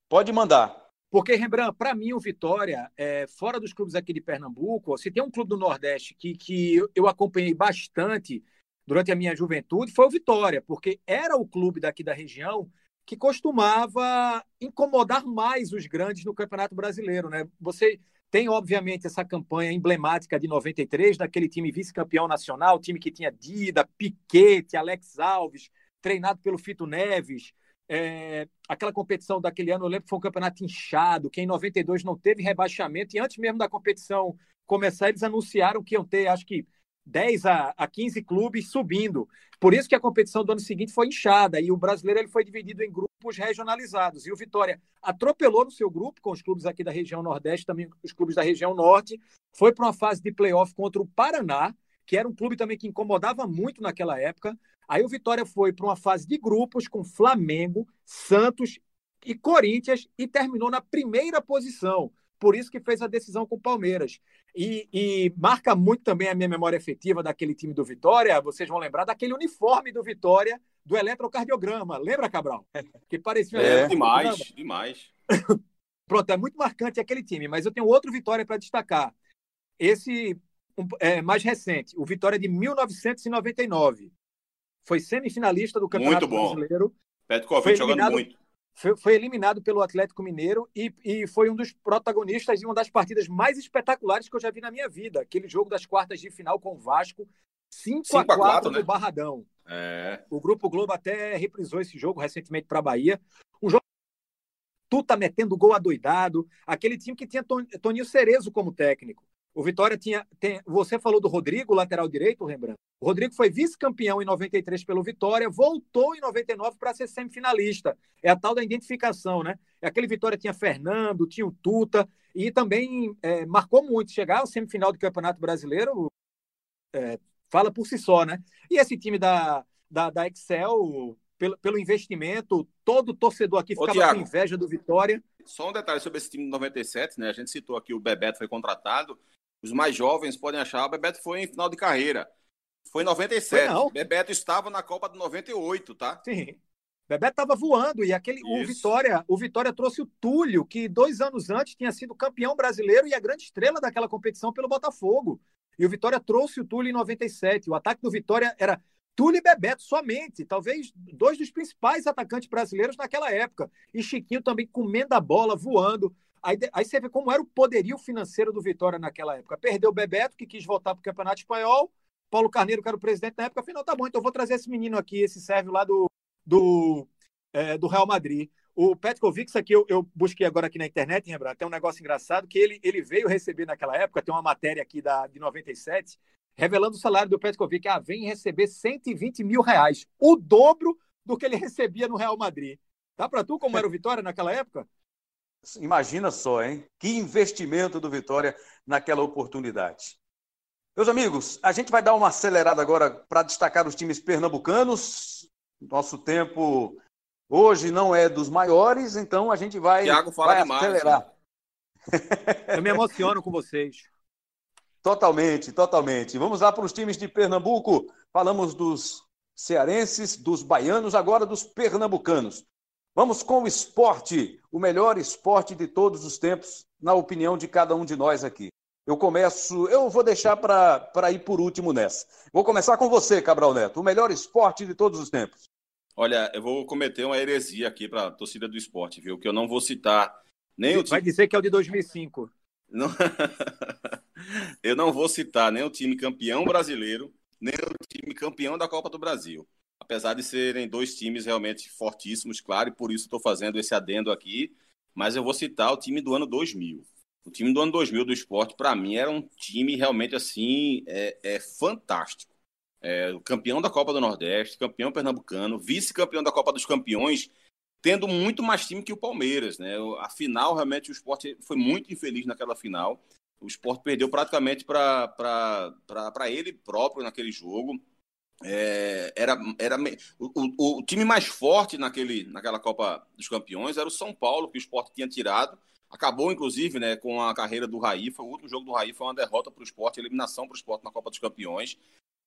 pode mandar. Porque, Rembrandt, para mim, o Vitória, é, fora dos clubes aqui de Pernambuco, se tem um clube do Nordeste que, que eu acompanhei bastante durante a minha juventude, foi o Vitória, porque era o clube daqui da região que costumava incomodar mais os grandes no Campeonato Brasileiro. Né? Você tem, obviamente, essa campanha emblemática de 93, daquele time vice-campeão nacional, time que tinha Dida, Piquete, Alex Alves, treinado pelo Fito Neves. É, aquela competição daquele ano, eu lembro que foi um campeonato inchado, que em 92 não teve rebaixamento, e antes mesmo da competição começar, eles anunciaram que iam ter, acho que, 10 a, a 15 clubes subindo. Por isso que a competição do ano seguinte foi inchada e o brasileiro ele foi dividido em grupos regionalizados. E o Vitória atropelou no seu grupo, com os clubes aqui da região Nordeste, também os clubes da região Norte, foi para uma fase de playoff contra o Paraná, que era um clube também que incomodava muito naquela época. Aí o Vitória foi para uma fase de grupos com Flamengo, Santos e Corinthians e terminou na primeira posição por isso que fez a decisão com o Palmeiras. E, e, marca muito também a minha memória efetiva daquele time do Vitória. Vocês vão lembrar daquele uniforme do Vitória do eletrocardiograma. Lembra, Cabral? Que parecia um é, demais, demais. Pronto, é muito marcante aquele time. Mas eu tenho outro Vitória para destacar. Esse é, mais recente, o Vitória de 1999. Foi semifinalista do Campeonato muito bom. Brasileiro. Petkovic jogando muito foi, foi, eliminado pelo Atlético Mineiro e, e, foi um dos protagonistas de uma das partidas mais espetaculares que eu já vi na minha vida. Aquele jogo das quartas de final com o Vasco, 5 a 4 no né? Barradão. É. O Grupo Globo até reprisou esse jogo recentemente para a Bahia. Um jogo Tuta metendo gol adoidado. Aquele time que tinha Toninho Cerezo como técnico. O Vitória tinha. Tem, você falou do Rodrigo, lateral direito, Rembrandt. O Rodrigo foi vice-campeão em 93 pelo Vitória, voltou em 99 para ser semifinalista. É a tal da identificação, né? É aquele Vitória tinha Fernando, tinha o Tuta, e também é, marcou muito. Chegar ao semifinal do Campeonato Brasileiro é, fala por si só, né? E esse time da, da, da Excel, pelo, pelo investimento, todo torcedor aqui ficava Ô, com inveja do Vitória. Só um detalhe sobre esse time de 97, né? A gente citou aqui o Bebeto foi contratado. Os mais jovens podem achar, o Bebeto foi em final de carreira. Foi em 97. Foi Bebeto estava na Copa de 98, tá? Sim. Bebeto estava voando e aquele o Vitória, o Vitória trouxe o Túlio, que dois anos antes tinha sido campeão brasileiro e a grande estrela daquela competição pelo Botafogo. E o Vitória trouxe o Túlio em 97. O ataque do Vitória era Túlio e Bebeto somente, talvez dois dos principais atacantes brasileiros naquela época. E Chiquinho também comendo a bola, voando. Aí, aí você vê como era o poderio financeiro do Vitória naquela época. Perdeu o Bebeto, que quis voltar para o Campeonato Espanhol. Paulo Carneiro, que era o presidente na época, afinal, tá bom, então vou trazer esse menino aqui, esse sérvio lá do, do, é, do Real Madrid. O Petkovic, aqui eu, eu, busquei agora aqui na internet, Rembrandt, tem um negócio engraçado que ele, ele veio receber naquela época, tem uma matéria aqui da, de 97, revelando o salário do Petkovic. Ah, vem receber 120 mil reais, o dobro do que ele recebia no Real Madrid. Tá para tu como era o Vitória naquela época? Imagina só, hein? Que investimento do Vitória naquela oportunidade. Meus amigos, a gente vai dar uma acelerada agora para destacar os times pernambucanos. Nosso tempo hoje não é dos maiores, então a gente vai, Thiago fala vai demais, acelerar. Né? Eu me emociono com vocês. Totalmente, totalmente. Vamos lá para os times de Pernambuco. Falamos dos cearenses, dos baianos, agora dos pernambucanos. Vamos com o esporte, o melhor esporte de todos os tempos, na opinião de cada um de nós aqui. Eu começo, eu vou deixar para ir por último nessa. Vou começar com você, Cabral Neto, o melhor esporte de todos os tempos. Olha, eu vou cometer uma heresia aqui para a torcida do esporte, viu? Que eu não vou citar nem o time. Vai dizer que é o de 2005. Não... eu não vou citar nem o time campeão brasileiro, nem o time campeão da Copa do Brasil apesar de serem dois times realmente fortíssimos, claro, e por isso estou fazendo esse adendo aqui, mas eu vou citar o time do ano 2000. O time do ano 2000 do esporte, para mim, era um time realmente assim, é, é fantástico. É, campeão da Copa do Nordeste, campeão pernambucano, vice-campeão da Copa dos Campeões, tendo muito mais time que o Palmeiras, né? A final, realmente, o esporte foi muito infeliz naquela final. O esporte perdeu praticamente para ele próprio naquele jogo. É, era era o, o, o, time mais forte naquele, naquela Copa dos Campeões era o São Paulo, que o esporte tinha tirado. Acabou, inclusive, né, com a carreira do Raí. Foi o último jogo do Raí, foi uma derrota para o esporte, eliminação para o esporte na Copa dos Campeões.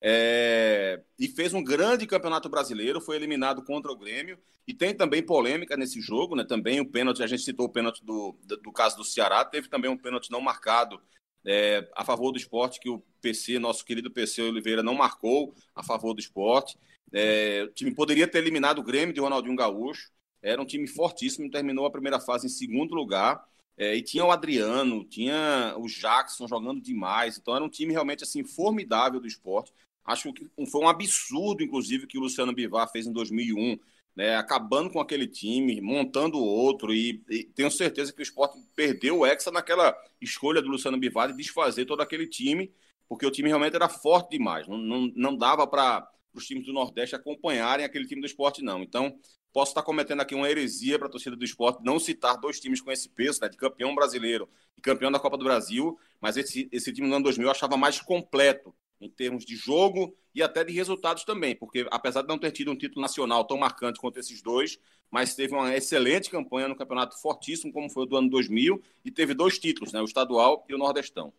É, e fez um grande campeonato brasileiro, foi eliminado contra o Grêmio. E tem também polêmica nesse jogo, né? Também o pênalti, a gente citou o pênalti do, do, do caso do Ceará, teve também um pênalti não marcado é, a favor do esporte, que o PC, nosso querido PC Oliveira, não marcou a favor do esporte. É, o time poderia ter eliminado o Grêmio de Ronaldinho Gaúcho. Era um time fortíssimo, terminou a primeira fase em segundo lugar. É, e tinha o Adriano, tinha o Jackson jogando demais. Então era um time realmente assim formidável do esporte. Acho que foi um absurdo, inclusive, que o Luciano Bivar fez em 2001, né, acabando com aquele time, montando outro, e, e, tenho certeza que o esporte perdeu o Hexa naquela escolha do Luciano Bivar de desfazer todo aquele time, porque o time realmente era forte demais, não, não, não dava para os times do Nordeste acompanharem aquele time do esporte, não. Então, posso estar cometendo aqui uma heresia para a torcida do esporte não citar dois times com esse peso, né, de campeão brasileiro e campeão da Copa do Brasil, mas esse, esse time no ano 2000 eu achava mais completo em termos de jogo e até de resultados também, porque apesar de não ter tido um título nacional tão marcante quanto esses dois, mas teve uma excelente campanha no campeonato fortíssimo, como foi o do ano 2000, e teve dois títulos, né, o estadual e o nordestão.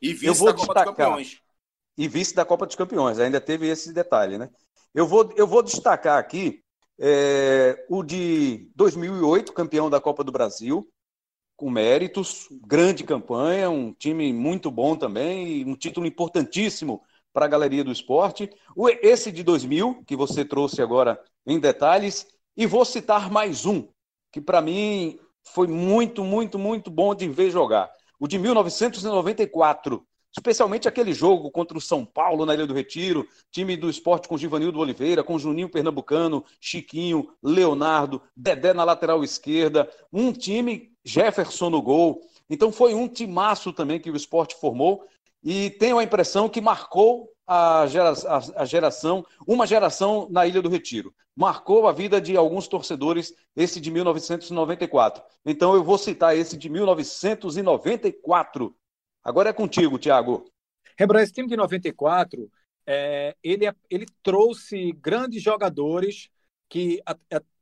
E vice da Copa dos Campeões. E vice da Copa dos Campeões, ainda teve esse detalhe, né? Eu vou, eu vou destacar aqui é, o de 2008, campeão da Copa do Brasil, com méritos, grande campanha, um time muito bom também, um título importantíssimo para a galeria do esporte. Esse de 2000, que você trouxe agora em detalhes, e vou citar mais um, que para mim foi muito, muito, muito bom de ver jogar. O de 1994, especialmente aquele jogo contra o São Paulo na Ilha do Retiro, time do esporte com Givanildo Oliveira, com Juninho Pernambucano, Chiquinho, Leonardo, Dedé na lateral esquerda, um time Jefferson no gol. Então foi um timaço também que o esporte formou e tenho a impressão que marcou a, gera, a, a geração, uma geração na Ilha do Retiro. Marcou a vida de alguns torcedores esse de 1994. Então eu vou citar esse de 1994. Agora é contigo, Thiago. Rembrandt, esse time de 94, é, ele, ele trouxe grandes jogadores que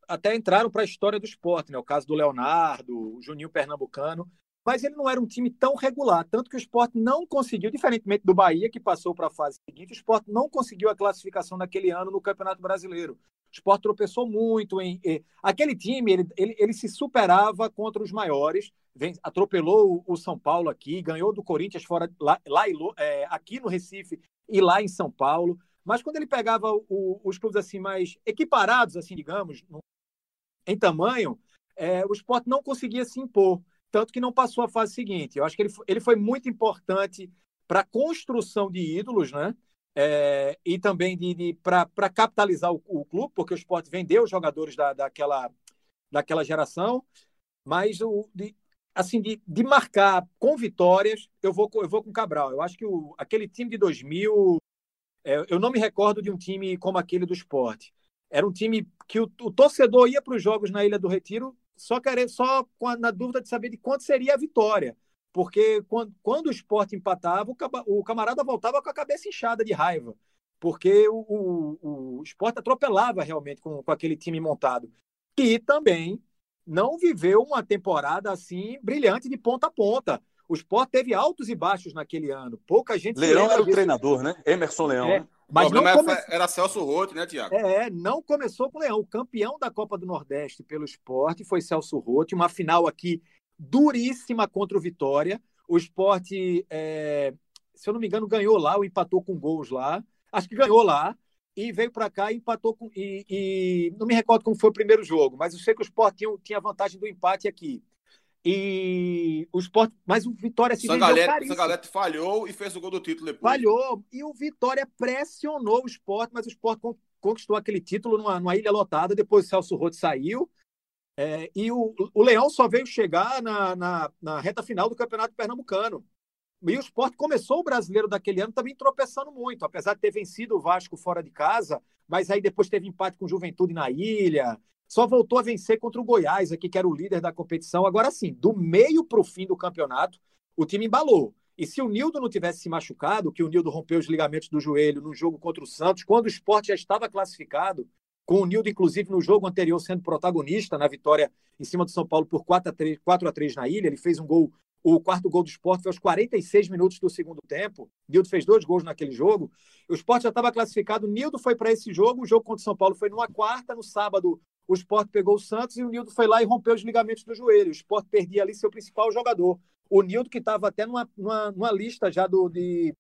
até entraram para a história do esporte, né? O caso do Leonardo, o Juninho Pernambucano, mas ele não era um time tão regular, tanto que o esporte não conseguiu, diferentemente do Bahia, que passou para a fase seguinte, o esporte não conseguiu a classificação naquele ano no Campeonato Brasileiro. O esporte tropeçou muito em. Aquele time, ele, ele, ele se superava contra os maiores, vem, atropelou o, o, São Paulo aqui, ganhou do Corinthians fora lá, lá é, aqui no Recife e lá em São Paulo. Mas quando ele pegava o, os clubes assim mais equiparados, assim digamos, em tamanho, é, o esporte não conseguia se impor, tanto que não passou a fase seguinte. Eu acho que ele, ele foi muito importante para a construção de ídolos, né? É, e também de, de para capitalizar o, o, clube, porque o esporte vendeu os jogadores da, daquela, daquela geração, mas o, de, assim, de, de marcar com vitórias, eu vou, eu vou com o Cabral. Eu acho que o, aquele time de 2000, é, eu não me recordo de um time como aquele do esporte. Era um time que o, o torcedor ia para os jogos na Ilha do Retiro só, querer, só a, na dúvida de saber de quanto seria a vitória. Porque quando, quando o esporte empatava, o, o, camarada voltava com a cabeça inchada de raiva. Porque o, o, o esporte atropelava realmente com, com aquele time montado. E também não viveu uma temporada assim brilhante de ponta a ponta. O Sport teve altos e baixos naquele ano. Pouca gente. Leão era o treinador, né? Emerson Leão. É, né? Mas não come... era Celso Roth, né, Tiago? É, não começou com o Leão. O campeão da Copa do Nordeste pelo esporte foi Celso Roth. Uma final aqui duríssima contra o Vitória. O esporte, é... se eu não me engano, ganhou lá ou empatou com gols lá. Acho que ganhou lá. E veio para cá e empatou com. E, e, não me recordo como foi o primeiro jogo, mas eu sei que o Sport tinha, tinha vantagem do empate aqui. E o Sport, mas o Vitória se Sangalete, Sangalete falhou e fez o gol do título depois. Falhou. E o Vitória pressionou o Sport, mas o Sport conquistou aquele título numa, numa ilha lotada. Depois o Celso Roth saiu. É, e o, o Leão só veio chegar na, na, na, reta final do Campeonato Pernambucano. E o Sport começou o brasileiro daquele ano também tropeçando muito. Apesar de ter vencido o Vasco fora de casa, mas aí depois teve empate com o Juventude na ilha, só voltou a vencer contra o Goiás, aqui, que era o líder da competição. Agora sim, do meio para o fim do campeonato, o time embalou. E se o Nildo não tivesse se machucado, que o Nildo rompeu os ligamentos do joelho no jogo contra o Santos, quando o esporte já estava classificado, com o Nildo, inclusive, no jogo anterior sendo protagonista na vitória em cima do São Paulo por 4 a 3, 4 a 3 na ilha, ele fez um gol, o quarto gol do esporte foi aos 46 minutos do segundo tempo. Nildo fez dois gols naquele jogo. O esporte já estava classificado, o Nildo foi para esse jogo, o jogo contra o São Paulo foi numa quarta, no sábado o esporte pegou o Santos e o Nildo foi lá e rompeu os ligamentos do joelho. O esporte perdia ali seu principal jogador o Nildo, que estava até numa, numa, numa, lista já do, de,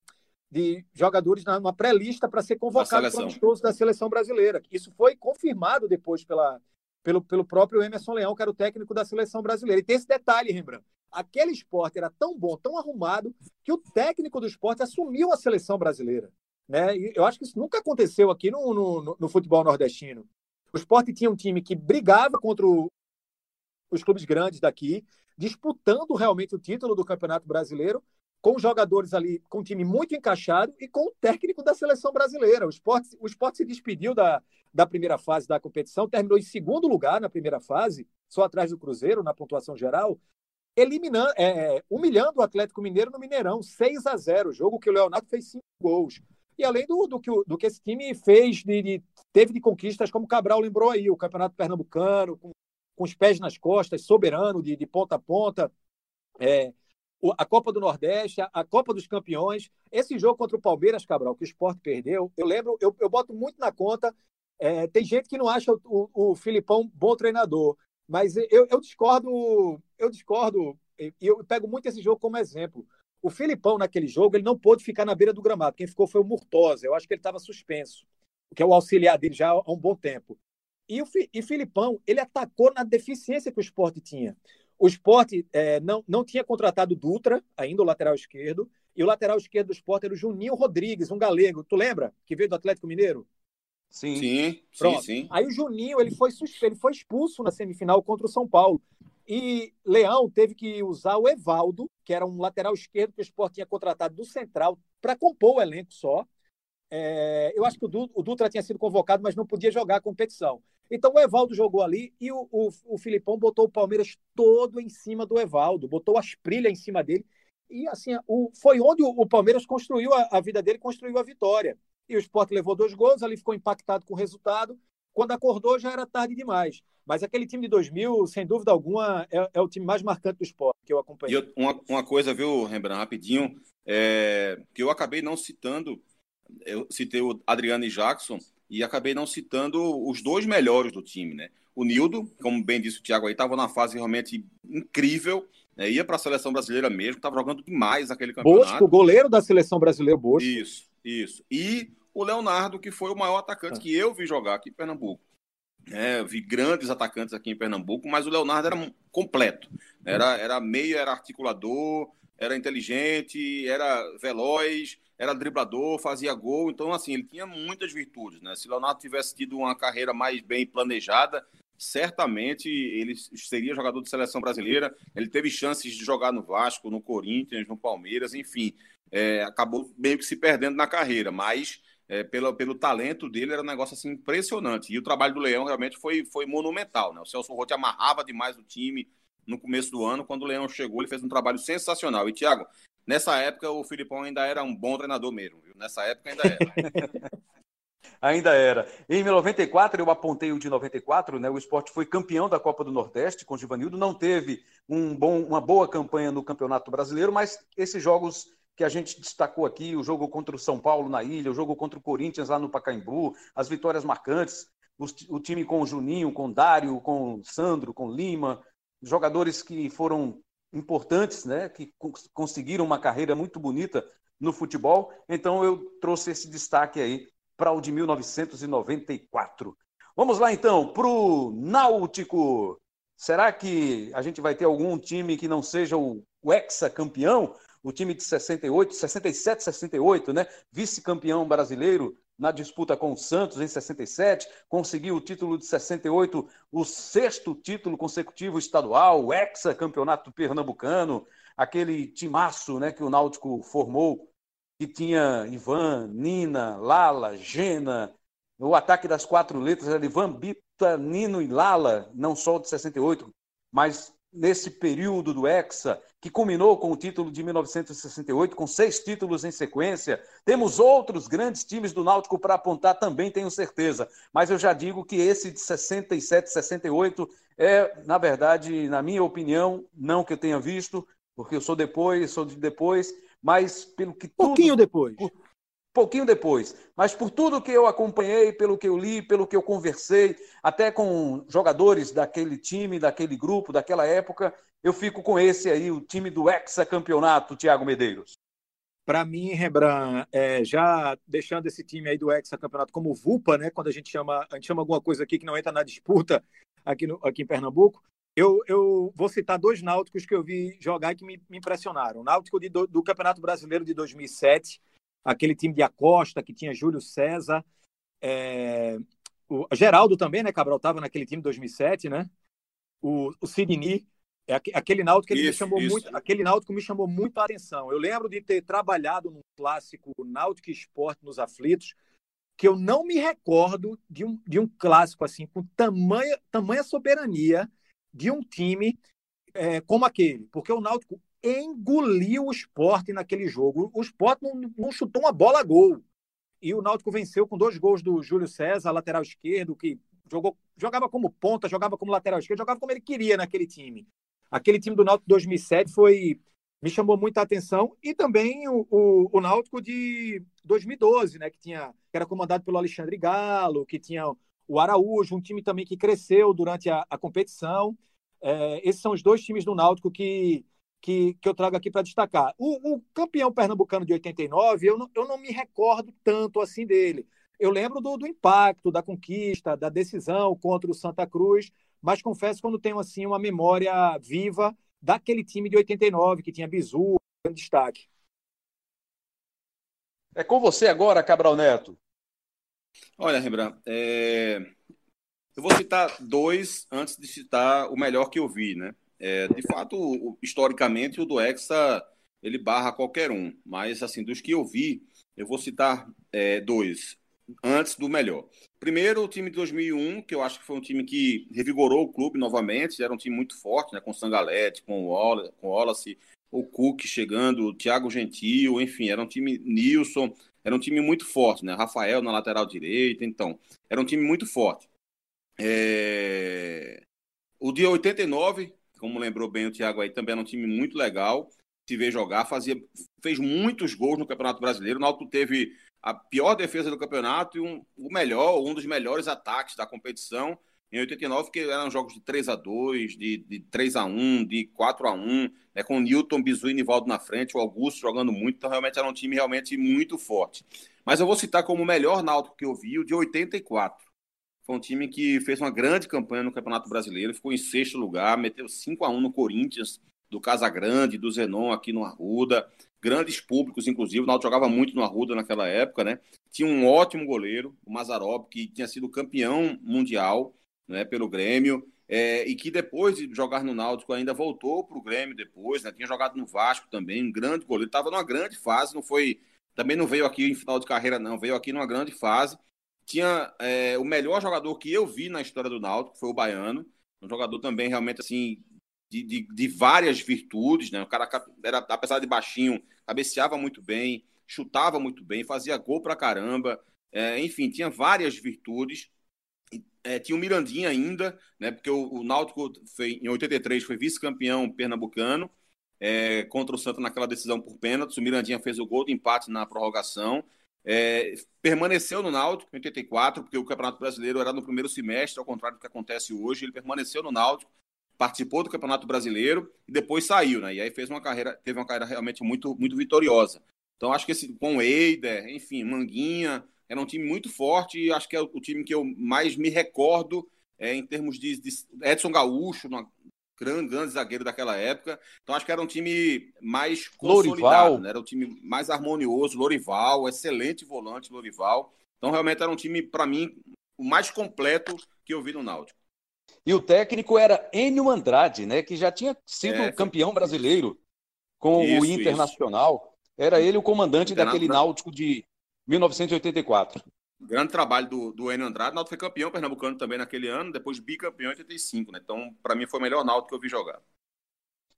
de jogadores, numa pré-lista para ser convocado para o amistoso da seleção brasileira. Isso foi confirmado depois pela, pelo, pelo próprio Emerson Leão, que era o técnico da seleção brasileira. E tem esse detalhe, Rembrandt. Aquele esporte era tão bom, tão arrumado, que o técnico do esporte assumiu a seleção brasileira. Né? E eu acho que isso nunca aconteceu aqui no, no, no futebol nordestino. O esporte tinha um time que brigava contra o, os clubes grandes daqui, disputando realmente o título do Campeonato Brasileiro, com jogadores ali, com um time muito encaixado e com o técnico da seleção brasileira. O esporte, o esporte se despediu da, da primeira fase da competição, terminou em segundo lugar na primeira fase, só atrás do Cruzeiro na pontuação geral, eliminando, é, é humilhando o Atlético Mineiro no Mineirão, 6 a 0 jogo que o Leonardo fez cinco gols. E além do, do, que, do que esse time fez, de, de, teve de conquistas, como o Cabral lembrou aí, o Campeonato Pernambucano, com com os pés nas costas, soberano, de, de ponta a ponta. É, a Copa do Nordeste, a, Copa dos Campeões. Esse jogo contra o Palmeiras, Cabral, que o esporte perdeu, eu lembro, eu, eu boto muito na conta. É, tem gente que não acha o, o, o Filipão bom treinador, mas eu, eu discordo, eu discordo, e eu pego muito esse jogo como exemplo. O Filipão, naquele jogo, ele não pôde ficar na beira do gramado. Quem ficou foi o Murtosa. Eu acho que ele estava suspenso, que é o auxiliar dele já há um bom tempo. E o e Filipão, ele atacou na deficiência que o esporte tinha. O esporte é, não, não tinha contratado Dutra, ainda o lateral esquerdo, e o lateral esquerdo do esporte era o Juninho Rodrigues, um galego. Tu lembra? Que veio do Atlético Mineiro? Sim, sim, Pronto. sim, sim. Aí o Juninho ele foi, ele foi expulso na semifinal contra o São Paulo. E Leão teve que usar o Evaldo, que era um lateral esquerdo que o Sport tinha contratado do Central, para compor o elenco só. É, eu acho que o Dutra tinha sido convocado, mas não podia jogar a competição. Então o Evaldo jogou ali e o, o, o Filipão botou o Palmeiras todo em cima do Evaldo, botou as prilhas em cima dele. E assim, o, foi onde o, o Palmeiras construiu a, a, vida dele, construiu a vitória. E o Sport levou dois gols, ali ficou impactado com o resultado. Quando acordou, já era tarde demais. Mas aquele time de 2000, sem dúvida alguma, é, é o time mais marcante do esporte que eu acompanhei. E uma, uma coisa, viu, Rembrandt, rapidinho, é, que eu acabei não citando, eu citei o Adriano e Jackson, e acabei não citando os dois melhores do time, né? O Nildo, como bem disse o Thiago aí, estava numa fase realmente incrível, né? ia para a seleção brasileira mesmo, estava jogando demais aquele campeonato. Bosco, goleiro da seleção brasileira, Bosco. Isso, isso. E o Leonardo, que foi o maior atacante ah. que eu vi jogar aqui em Pernambuco. É, vi grandes atacantes aqui em Pernambuco, mas o Leonardo era completo. Era, era meio, era articulador, era inteligente, era veloz, era driblador, fazia gol, então assim, ele tinha muitas virtudes, né? Se Leonardo tivesse tido uma carreira mais bem planejada, certamente ele seria jogador de seleção brasileira. Ele teve chances de jogar no Vasco, no Corinthians, no Palmeiras, enfim, é, acabou meio que se perdendo na carreira, mas é, pelo, pelo talento dele era um negócio assim impressionante. E o trabalho do Leão realmente foi, foi monumental, né? O Celso Rotti amarrava demais o time no começo do ano, quando o Leão chegou, ele fez um trabalho sensacional. E, Thiago, Nessa época, o Filipão ainda era um bom treinador mesmo, viu? Nessa época ainda era. ainda era. Em 94, eu apontei o de 94, né? O esporte foi campeão da Copa do Nordeste com o Givanildo, não teve um bom, uma boa campanha no Campeonato Brasileiro, mas esses jogos que a gente destacou aqui, o jogo contra o São Paulo na ilha, o jogo contra o Corinthians lá no Pacaembu, as vitórias marcantes, o time com o Juninho, com o Dário, com o Sandro, com o Lima, jogadores que foram importantes, né, que conseguiram uma carreira muito bonita no futebol. Então eu trouxe esse destaque aí para o de 1994. Vamos lá então para o Náutico. Será que a gente vai ter algum time que não seja o, o ex-campeão? O time de 68, 67, 68, né? Vice-campeão brasileiro na disputa com o Santos em 67, conseguiu o título de 68, o sexto título consecutivo estadual, o ex-campeonato pernambucano, aquele timaço né, que o Náutico formou, que tinha Ivan, Nina, Lala, Gena, o ataque das quatro letras ali, Vambita, Nino e Lala, não só de 68, mas nesse período do Hexa, que culminou com o título de 1968, com seis títulos em sequência. Temos outros grandes times do Náutico para apontar também, tenho certeza. Mas eu já digo que esse de 67, 68 é, na verdade, na minha opinião, não que eu tenha visto, porque eu sou depois, sou de depois, mas pelo que tudo, pouquinho depois. Por, pouquinho depois, mas por tudo que eu acompanhei, pelo que eu li, pelo que eu conversei, até com jogadores daquele time, daquele grupo, daquela época, eu fico com esse aí, o time do hexacampeonato, Thiago Medeiros. Para mim, Rembrandt, é, já deixando esse time aí do hexacampeonato como VUPA, né, quando a gente chama, a gente chama alguma coisa aqui que não entra na disputa aqui, no, aqui em Pernambuco, eu, eu, vou citar dois náuticos que eu vi jogar e que me, me impressionaram. O náutico de, do, do Campeonato Brasileiro de 2007, aquele time de Acosta, que tinha Júlio César, é, o Geraldo também, né, Cabral, estava naquele time de 2007, né? O, o Sidney, é aquele náutico que isso, me chamou isso. muito, aquele náutico me chamou muito a atenção. Eu lembro de ter trabalhado no clássico Náutico Esporte nos Aflitos, que eu não me recordo de um, de um clássico assim com tamanha, tamanha soberania de um time é, como aquele, porque o Náutico engoliu o esporte naquele jogo. O esporte não, não, chutou uma bola a gol. E o Náutico venceu com dois gols do Júlio César, lateral esquerdo, que jogou, jogava como ponta, jogava como lateral esquerdo, jogava como ele queria naquele time. Aquele time do Náutico 2007 foi me chamou muita atenção e também o, o, o Náutico de 2012, né, que tinha que era comandado pelo Alexandre Galo, que tinha o Araújo, um time também que cresceu durante a, a competição. É, esses são os dois times do Náutico que que, que eu trago aqui para destacar. O, o, campeão pernambucano de 89, eu não, eu não me recordo tanto assim dele. Eu lembro do, do impacto, da conquista, da decisão contra o Santa Cruz, mas confesso quando tenho assim uma memória viva daquele time de 89 que tinha Bizu, em destaque. É com você agora, Cabral Neto. Olha, Rembrandt, é... eu vou citar dois antes de citar o melhor que eu vi, né? É, de fato, historicamente, o do Hexa ele barra qualquer um, mas assim, dos que eu vi, eu vou citar é, dois, antes do melhor. Primeiro, o time de 2001, que eu acho que foi um time que revigorou o clube novamente, era um time muito forte, né, com Sangalete, com o Wallace, com Wallace o Cook chegando, o Thiago Gentil, enfim, era um time Nilson, era um time muito forte, né? Rafael na lateral direita, então, era um time muito forte. É... O de 89, como lembrou bem o Thiago aí, também era um time muito legal. Se vê jogar, fazia, fez muitos gols no Campeonato Brasileiro. O Náutico teve a pior defesa do campeonato e um, o melhor, um dos melhores ataques da competição em 89, que eram jogos de 3 a 2 de, de 3 a 1 de 4 a 1 né, com Newton, Bizu e Nivaldo na frente, o Augusto jogando muito, então realmente era um time realmente muito forte. Mas eu vou citar como o melhor Náutico que eu vi, o de 84. Foi um time que fez uma grande campanha no Campeonato Brasileiro, ficou em sexto lugar, meteu 5 a 1 no Corinthians, do Casagrande, do Zenon aqui no Arruda. Grandes públicos, inclusive. O Náutico jogava muito no Arruda naquela época, né? Tinha um ótimo goleiro, o Mazarop, que tinha sido campeão mundial né, pelo Grêmio. É, e que depois de jogar no Náutico ainda voltou para o Grêmio depois, né? Tinha jogado no Vasco também, um grande goleiro. Estava numa grande fase, não foi. Também não veio aqui em final de carreira, não, veio aqui numa grande fase tinha é, o melhor jogador que eu vi na história do Náutico, foi o Baiano. Um jogador também realmente assim de, de, de, várias virtudes, né? O cara era, apesar de baixinho, cabeceava muito bem, chutava muito bem, fazia gol pra caramba. É, enfim, tinha várias virtudes. É, tinha o Mirandinha ainda, né? Porque o, o Náutico foi, em 83 foi vice-campeão pernambucano é, contra o Santa naquela decisão por pênaltis. O Mirandinha fez o gol de empate na prorrogação. É, permaneceu no Náutico em 84, porque o Campeonato Brasileiro era no primeiro semestre, ao contrário do que acontece hoje. Ele permaneceu no Náutico, participou do Campeonato Brasileiro e depois saiu, né? E aí fez uma carreira, teve uma carreira realmente muito, muito vitoriosa. Então acho que esse com Eider, enfim, Manguinha, era um time muito forte e acho que é o, time que eu mais me recordo é, em termos de, de Edson Gaúcho, grande, grande zagueiro daquela época. Então acho que era um time mais consolidado, né? era um time mais harmonioso. Lorival, excelente volante, Lorival. Então realmente era um time, para mim, o mais completo que eu vi no Náutico. E o técnico era Enio Andrade, né? Que já tinha sido é, campeão brasileiro com isso, o Internacional. Isso. Era ele o comandante daquele Náutico de 1984. Grande trabalho do, do Enio Andrade. O Náutico foi campeão pernambucano também naquele ano, depois bicampeão em 85, né? Então, para mim, foi o melhor Náutico que eu vi jogar.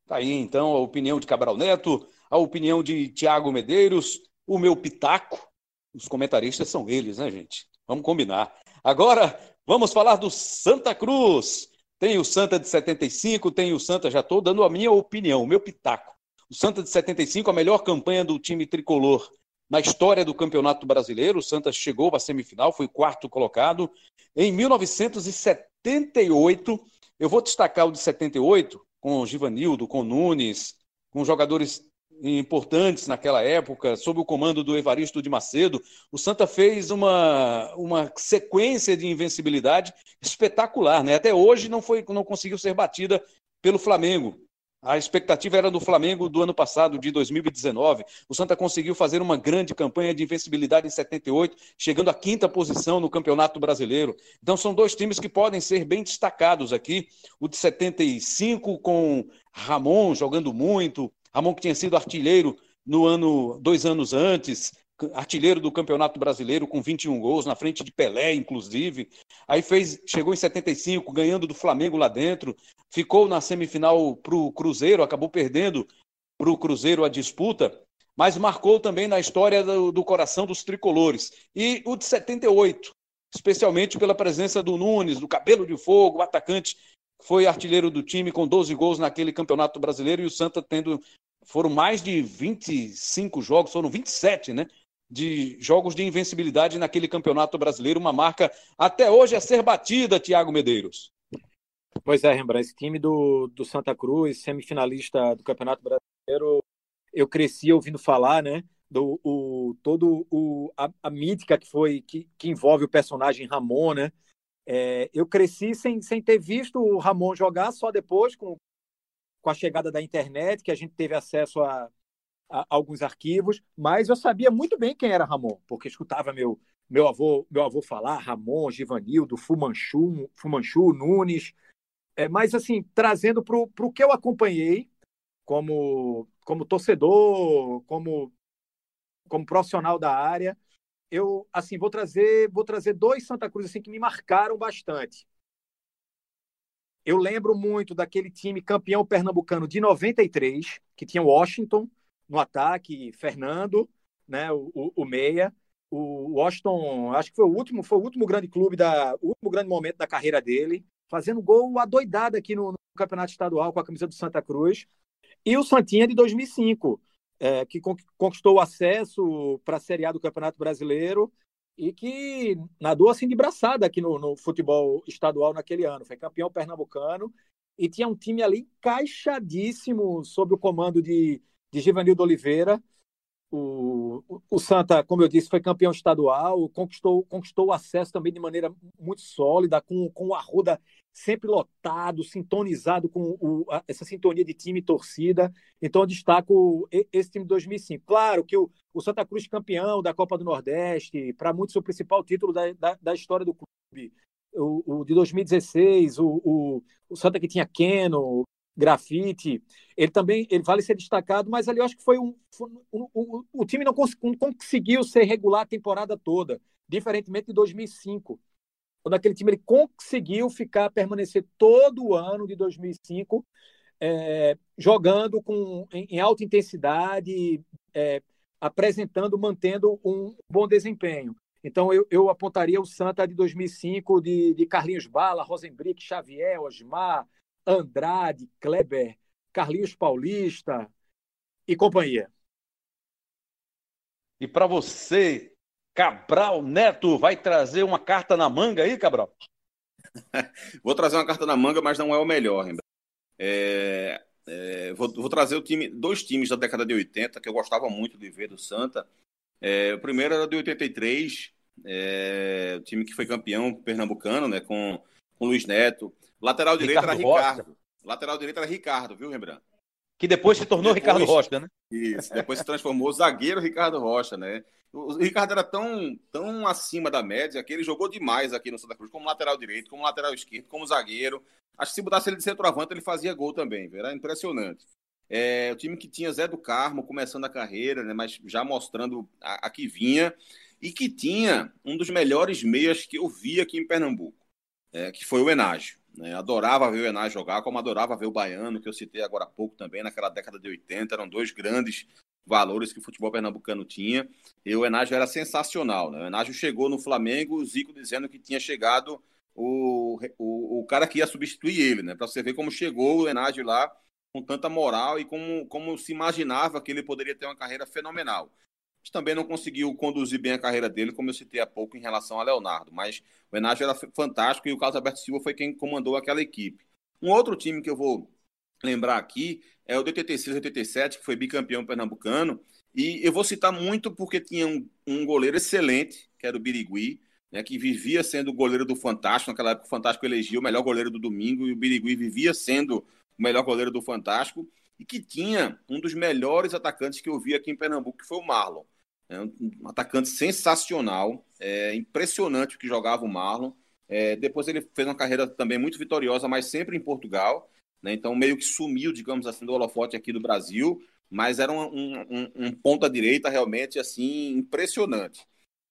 Tá aí, então, a opinião de Cabral Neto, a opinião de Tiago Medeiros, o meu pitaco. Os comentaristas são eles, né, gente? Vamos combinar. Agora, vamos falar do Santa Cruz. Tem o Santa de 75, tem o Santa, já estou dando a minha opinião, o meu pitaco. O Santa de 75, a melhor campanha do time tricolor na história do Campeonato Brasileiro. O Santa chegou à semifinal, foi quarto colocado. Em 1978, eu vou destacar o de 78, com o Givanildo, com Nunes, com jogadores importantes naquela época, sob o comando do Evaristo de Macedo, o Santa fez uma, uma sequência de invencibilidade espetacular, né? Até hoje não foi não conseguiu ser batida pelo Flamengo. A expectativa era do Flamengo do ano passado, de 2019. O Santa conseguiu fazer uma grande campanha de invencibilidade em 78, chegando à quinta posição no Campeonato Brasileiro. Então são dois times que podem ser bem destacados aqui. O de 75 com Ramon jogando muito, Ramon que tinha sido artilheiro no ano dois anos antes, artilheiro do Campeonato Brasileiro com 21 gols, na frente de Pelé, inclusive. Aí fez, chegou em 75, ganhando do Flamengo lá dentro, ficou na semifinal para o Cruzeiro, acabou perdendo para o Cruzeiro a disputa, mas marcou também na história do, do, coração dos tricolores. E o de 78, especialmente pela presença do Nunes, do Cabelo de Fogo, o atacante foi artilheiro do time com 12 gols naquele Campeonato Brasileiro e o Santa tendo foram mais de 25 jogos, foram 27, né? De jogos de invencibilidade naquele campeonato brasileiro, uma marca até hoje a ser batida, Tiago Medeiros. Pois é, Rembrandt, esse time do, do Santa Cruz, semifinalista do Campeonato Brasileiro, eu cresci ouvindo falar, né? Do o, todo o, a, a mítica que foi que, que envolve o personagem Ramon, né? É, eu cresci sem, sem ter visto o Ramon jogar, só depois, com, com a chegada da internet, que a gente teve acesso a, alguns arquivos, mas eu sabia muito bem quem era Ramon, porque escutava meu, meu avô meu avô falar, Ramon, Givanildo, Fumanchu, Fumanchu Nunes, é, mas assim, trazendo para o que eu acompanhei como, como torcedor, como, como profissional da área, eu assim vou trazer vou trazer dois Santa Cruz assim que me marcaram bastante. Eu lembro muito daquele time campeão pernambucano de 93, que tinha Washington, no ataque, Fernando, né, o, o, o meia. O Washington, acho que foi o último, foi o último grande clube da, o último grande momento da carreira dele, fazendo gol adoidado aqui no, no campeonato estadual com a camisa do Santa Cruz. E o Santinha de 2005, é, que conquistou o acesso para a Série A do Campeonato Brasileiro e que nadou assim de braçada aqui no, no, futebol estadual naquele ano. Foi campeão pernambucano e tinha um time ali encaixadíssimo sob o comando de de Givanildo Oliveira. O, o, Santa, como eu disse, foi campeão estadual, conquistou, conquistou o acesso também de maneira muito sólida, com, com o Arruda sempre lotado, sintonizado com o, a, essa sintonia de time e torcida. Então, eu destaco esse time de 2005. Claro que o, o Santa Cruz campeão da Copa do Nordeste, para muitos, o principal título da, da, da história do clube. O, o, de 2016, o, o, o Santa que tinha Keno, grafite. Ele também ele vale ser destacado, mas ali eu acho que foi um, um, um o time não, cons, não, conseguiu ser regular a temporada toda, diferentemente de 2005. Quando aquele time ele conseguiu ficar permanecer todo o ano de 2005 é, jogando com em, em alta intensidade, é, apresentando, mantendo um bom desempenho. Então eu, eu apontaria o Santa de 2005 de, de Carlinhos Bala, Rosenbrick, Xavier, Osmar, Andrade, Kleber, Carlinhos Paulista e companhia. E para você, Cabral Neto, vai trazer uma carta na manga aí, Cabral? vou trazer uma carta na manga, mas não é o melhor, é, é, vou, vou, trazer o time, dois times da década de 80 que eu gostava muito de ver do Santa. É, o primeiro era de 83, é, o time que foi campeão pernambucano, né, com, com Luiz Neto, Lateral direito era Ricardo. Lateral direito era Ricardo, viu, Rembrandt? Que depois se tornou depois, Ricardo Rocha, né? Isso, depois se transformou zagueiro Ricardo Rocha, né? O Ricardo era tão, tão acima da média que ele jogou demais aqui no Santa Cruz, como lateral direito, como lateral esquerdo, como zagueiro. Acho que se mudasse ele de centroavante, ele fazia gol também, viu? era impressionante. É, o time que tinha Zé do Carmo começando a carreira, né, mas já mostrando a, a que vinha. e que tinha um dos melhores meias que eu vi aqui em Pernambuco, é, que foi o Enágio. Né? Adorava ver o Enágio jogar, como adorava ver o Baiano, que eu citei agora há pouco também, naquela década de 80. Eram dois grandes valores que o futebol pernambucano tinha. E o Enágio era sensacional. Né? O Enágio chegou no Flamengo, o Zico dizendo que tinha chegado o, o, o cara que ia substituir ele, né? Para você ver como chegou o Enágio lá com tanta moral e como, como se imaginava que ele poderia ter uma carreira fenomenal. Mas também não conseguiu conduzir bem a carreira dele, como eu citei há pouco em relação a Leonardo. Mas o Enágio era fantástico e o Carlos Alberto Silva foi quem comandou aquela equipe. Um outro time que eu vou lembrar aqui é o de 86 87, que foi bicampeão pernambucano. E eu vou citar muito porque tinha um, um goleiro excelente, que era o Birigui, né, que vivia sendo o goleiro do Fantástico. Naquela época, o Fantástico elegia o melhor goleiro do domingo e o Birigui vivia sendo o melhor goleiro do Fantástico. E que tinha um dos melhores atacantes que eu vi aqui em Pernambuco, que foi o Marlon. É um atacante sensacional, é impressionante o que jogava o Marlon. É, depois ele fez uma carreira também muito vitoriosa, mas sempre em Portugal. Né? Então, meio que sumiu, digamos assim, do holofote aqui do Brasil, mas era um, um, um ponta-direita realmente assim impressionante.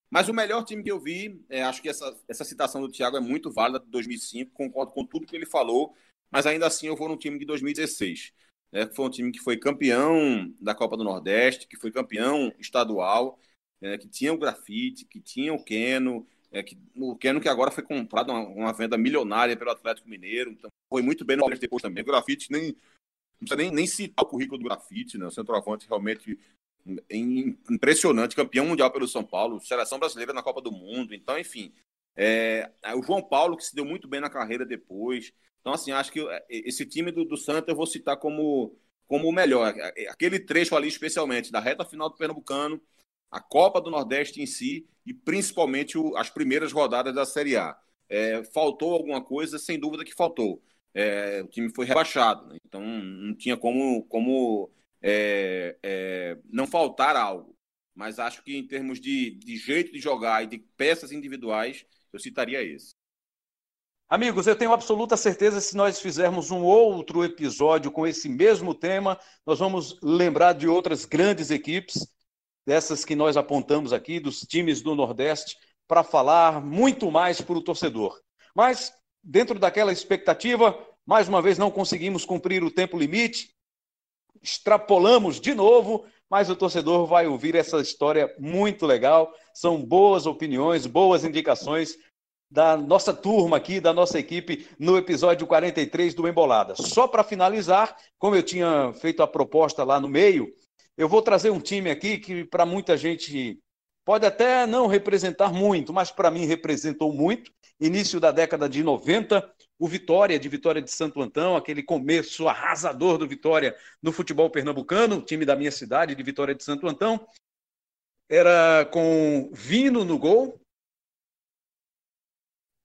Mas o melhor time que eu vi, é, acho que essa, essa citação do Thiago é muito válida de 2005, concordo com tudo que ele falou, mas ainda assim eu vou no time de 2016. Né, foi um time que foi campeão da Copa do Nordeste, que foi campeão estadual, é, que tinha o grafite, que tinha o Keno, é, que, o Keno que agora foi comprado uma, uma, venda milionária pelo Atlético Mineiro, então foi muito bem no Nordeste depois também. O grafite nem não precisa nem, nem citar o currículo do grafite, né? O centroavante realmente impressionante, campeão mundial pelo São Paulo, seleção brasileira na Copa do Mundo. Então, enfim, é, o João Paulo, que se deu muito bem na carreira depois. Então, assim, acho que é, esse time do, do Santa eu vou citar como, como o melhor. É, aquele trecho ali, especialmente, da reta final do Pernambucano, a Copa do Nordeste em si e principalmente o, as primeiras rodadas da Série A. É, faltou alguma coisa? Sem dúvida que faltou. É, o time foi rebaixado, né? então não tinha como, como é, é, não faltar algo. Mas acho que em termos de, de jeito de jogar e de peças individuais, eu citaria esse. Amigos, eu tenho absoluta certeza se nós fizermos um outro episódio com esse mesmo tema, nós vamos lembrar de outras grandes equipes, dessas que nós apontamos aqui, dos times do Nordeste, para falar muito mais para o torcedor. Mas, dentro daquela expectativa, mais uma vez não conseguimos cumprir o tempo limite, extrapolamos de novo, mas o torcedor vai ouvir essa história muito legal. São boas opiniões, boas indicações da nossa turma aqui, da nossa equipe, no episódio 43 do Embolada. Só para finalizar, como eu tinha feito a proposta lá no meio, eu vou trazer um time aqui que para muita gente pode até não representar muito, mas para mim representou muito. Início da década de 90, o Vitória, de Vitória de Santo Antão, aquele começo arrasador do Vitória no futebol pernambucano, time da minha cidade, de Vitória de Santo Antão. Era com Vino no gol.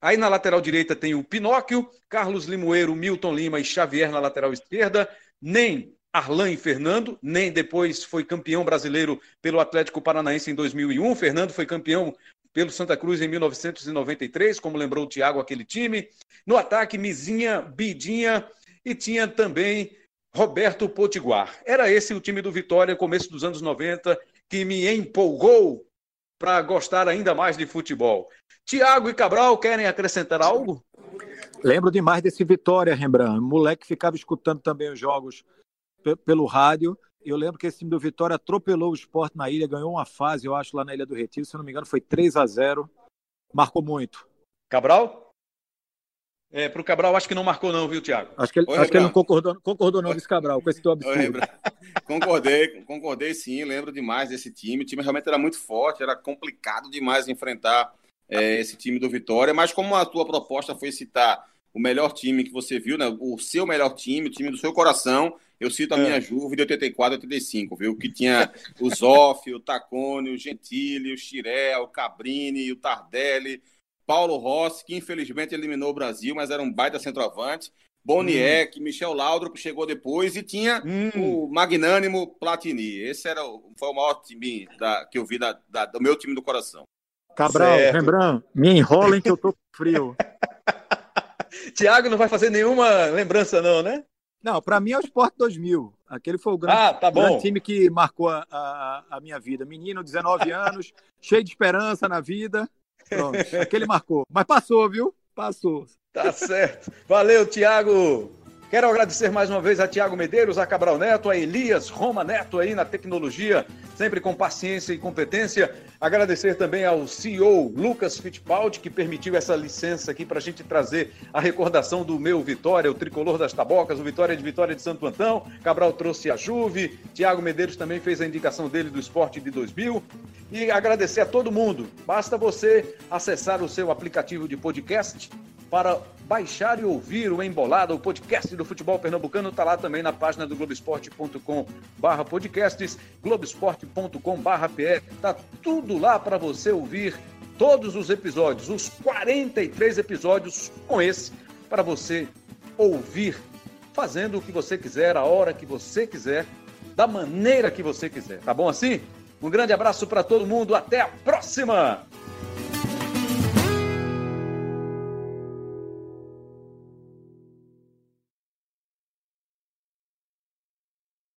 Aí na lateral direita tem o Pinóquio, Carlos Limoeiro, Milton Lima e Xavier na lateral esquerda. Nem Arlan e Fernando, nem depois foi campeão brasileiro pelo Atlético Paranaense em 2001. Fernando foi campeão pelo Santa Cruz em 1993, como lembrou o Thiago, aquele time. No ataque, Mizinha, Bidinha e tinha também Roberto Potiguar. Era esse o time do Vitória, começo dos anos 90, que me empolgou para gostar ainda mais de futebol. Tiago e Cabral querem acrescentar algo? Lembro demais desse Vitória, Rembrandt. O moleque ficava escutando também os jogos pelo rádio eu lembro que esse time do Vitória atropelou o esporte na ilha, ganhou uma fase, eu acho, lá na Ilha do Retiro, se não me engano, foi 3 a 0 Marcou muito. Cabral? É, pro Cabral acho que não marcou não, viu, Thiago? Acho que ele, Oi, acho que ele não concordou, concordou não desse Cabral, com esse teu absurdo. concordei, concordei sim, lembro demais desse time. O time realmente era muito forte, era complicado demais enfrentar é, esse time do Vitória, mas como a tua proposta foi citar o melhor time que você viu, né? O seu melhor time, o time do seu coração. Eu cito a minha é. Juve de 84 85, viu? Que tinha o Zoff, o Tacone, o Gentili, o Chiré, o Cabrini, o Tardelli, Paulo Rossi, que infelizmente eliminou o Brasil, mas era um baita centroavante. Boniek, hum. Michel Laudrup chegou depois e tinha hum. o magnânimo Platini. Esse era o, foi o maior time da, que eu vi da, da, do meu time do coração. Cabral, certo. Rembrandt, me enrolem que eu tô frio. Tiago não vai fazer nenhuma lembrança, não, né? Não, para mim é o Sport 2000. Aquele foi o grande, ah, tá grande time que marcou a, a, a, minha vida. Menino, 19 anos, cheio de esperança na vida. Pronto, aquele marcou. Mas passou, viu? Passou. Tá certo. Valeu, Tiago. Quero agradecer mais uma vez a Tiago Medeiros, a Cabral Neto, a Elias Roma Neto aí na tecnologia, sempre com paciência e competência. Agradecer também ao CEO Lucas Fittipaldi, que permitiu essa licença aqui para a gente trazer a recordação do meu Vitória, o tricolor das tabocas, o Vitória de Vitória de Santo Antão. Cabral trouxe a Juve, Tiago Medeiros também fez a indicação dele do esporte de 2000. E agradecer a todo mundo. Basta você acessar o seu aplicativo de podcast para baixar e ouvir o Embolada, o podcast do futebol pernambucano, está lá também na página do globesport.com barra podcasts, globesport.com barra PE, está tudo lá para você ouvir todos os episódios, os 43 episódios com esse, para você ouvir, fazendo o que você quiser, a hora que você quiser, da maneira que você quiser, tá bom assim? Um grande abraço para todo mundo, até a próxima!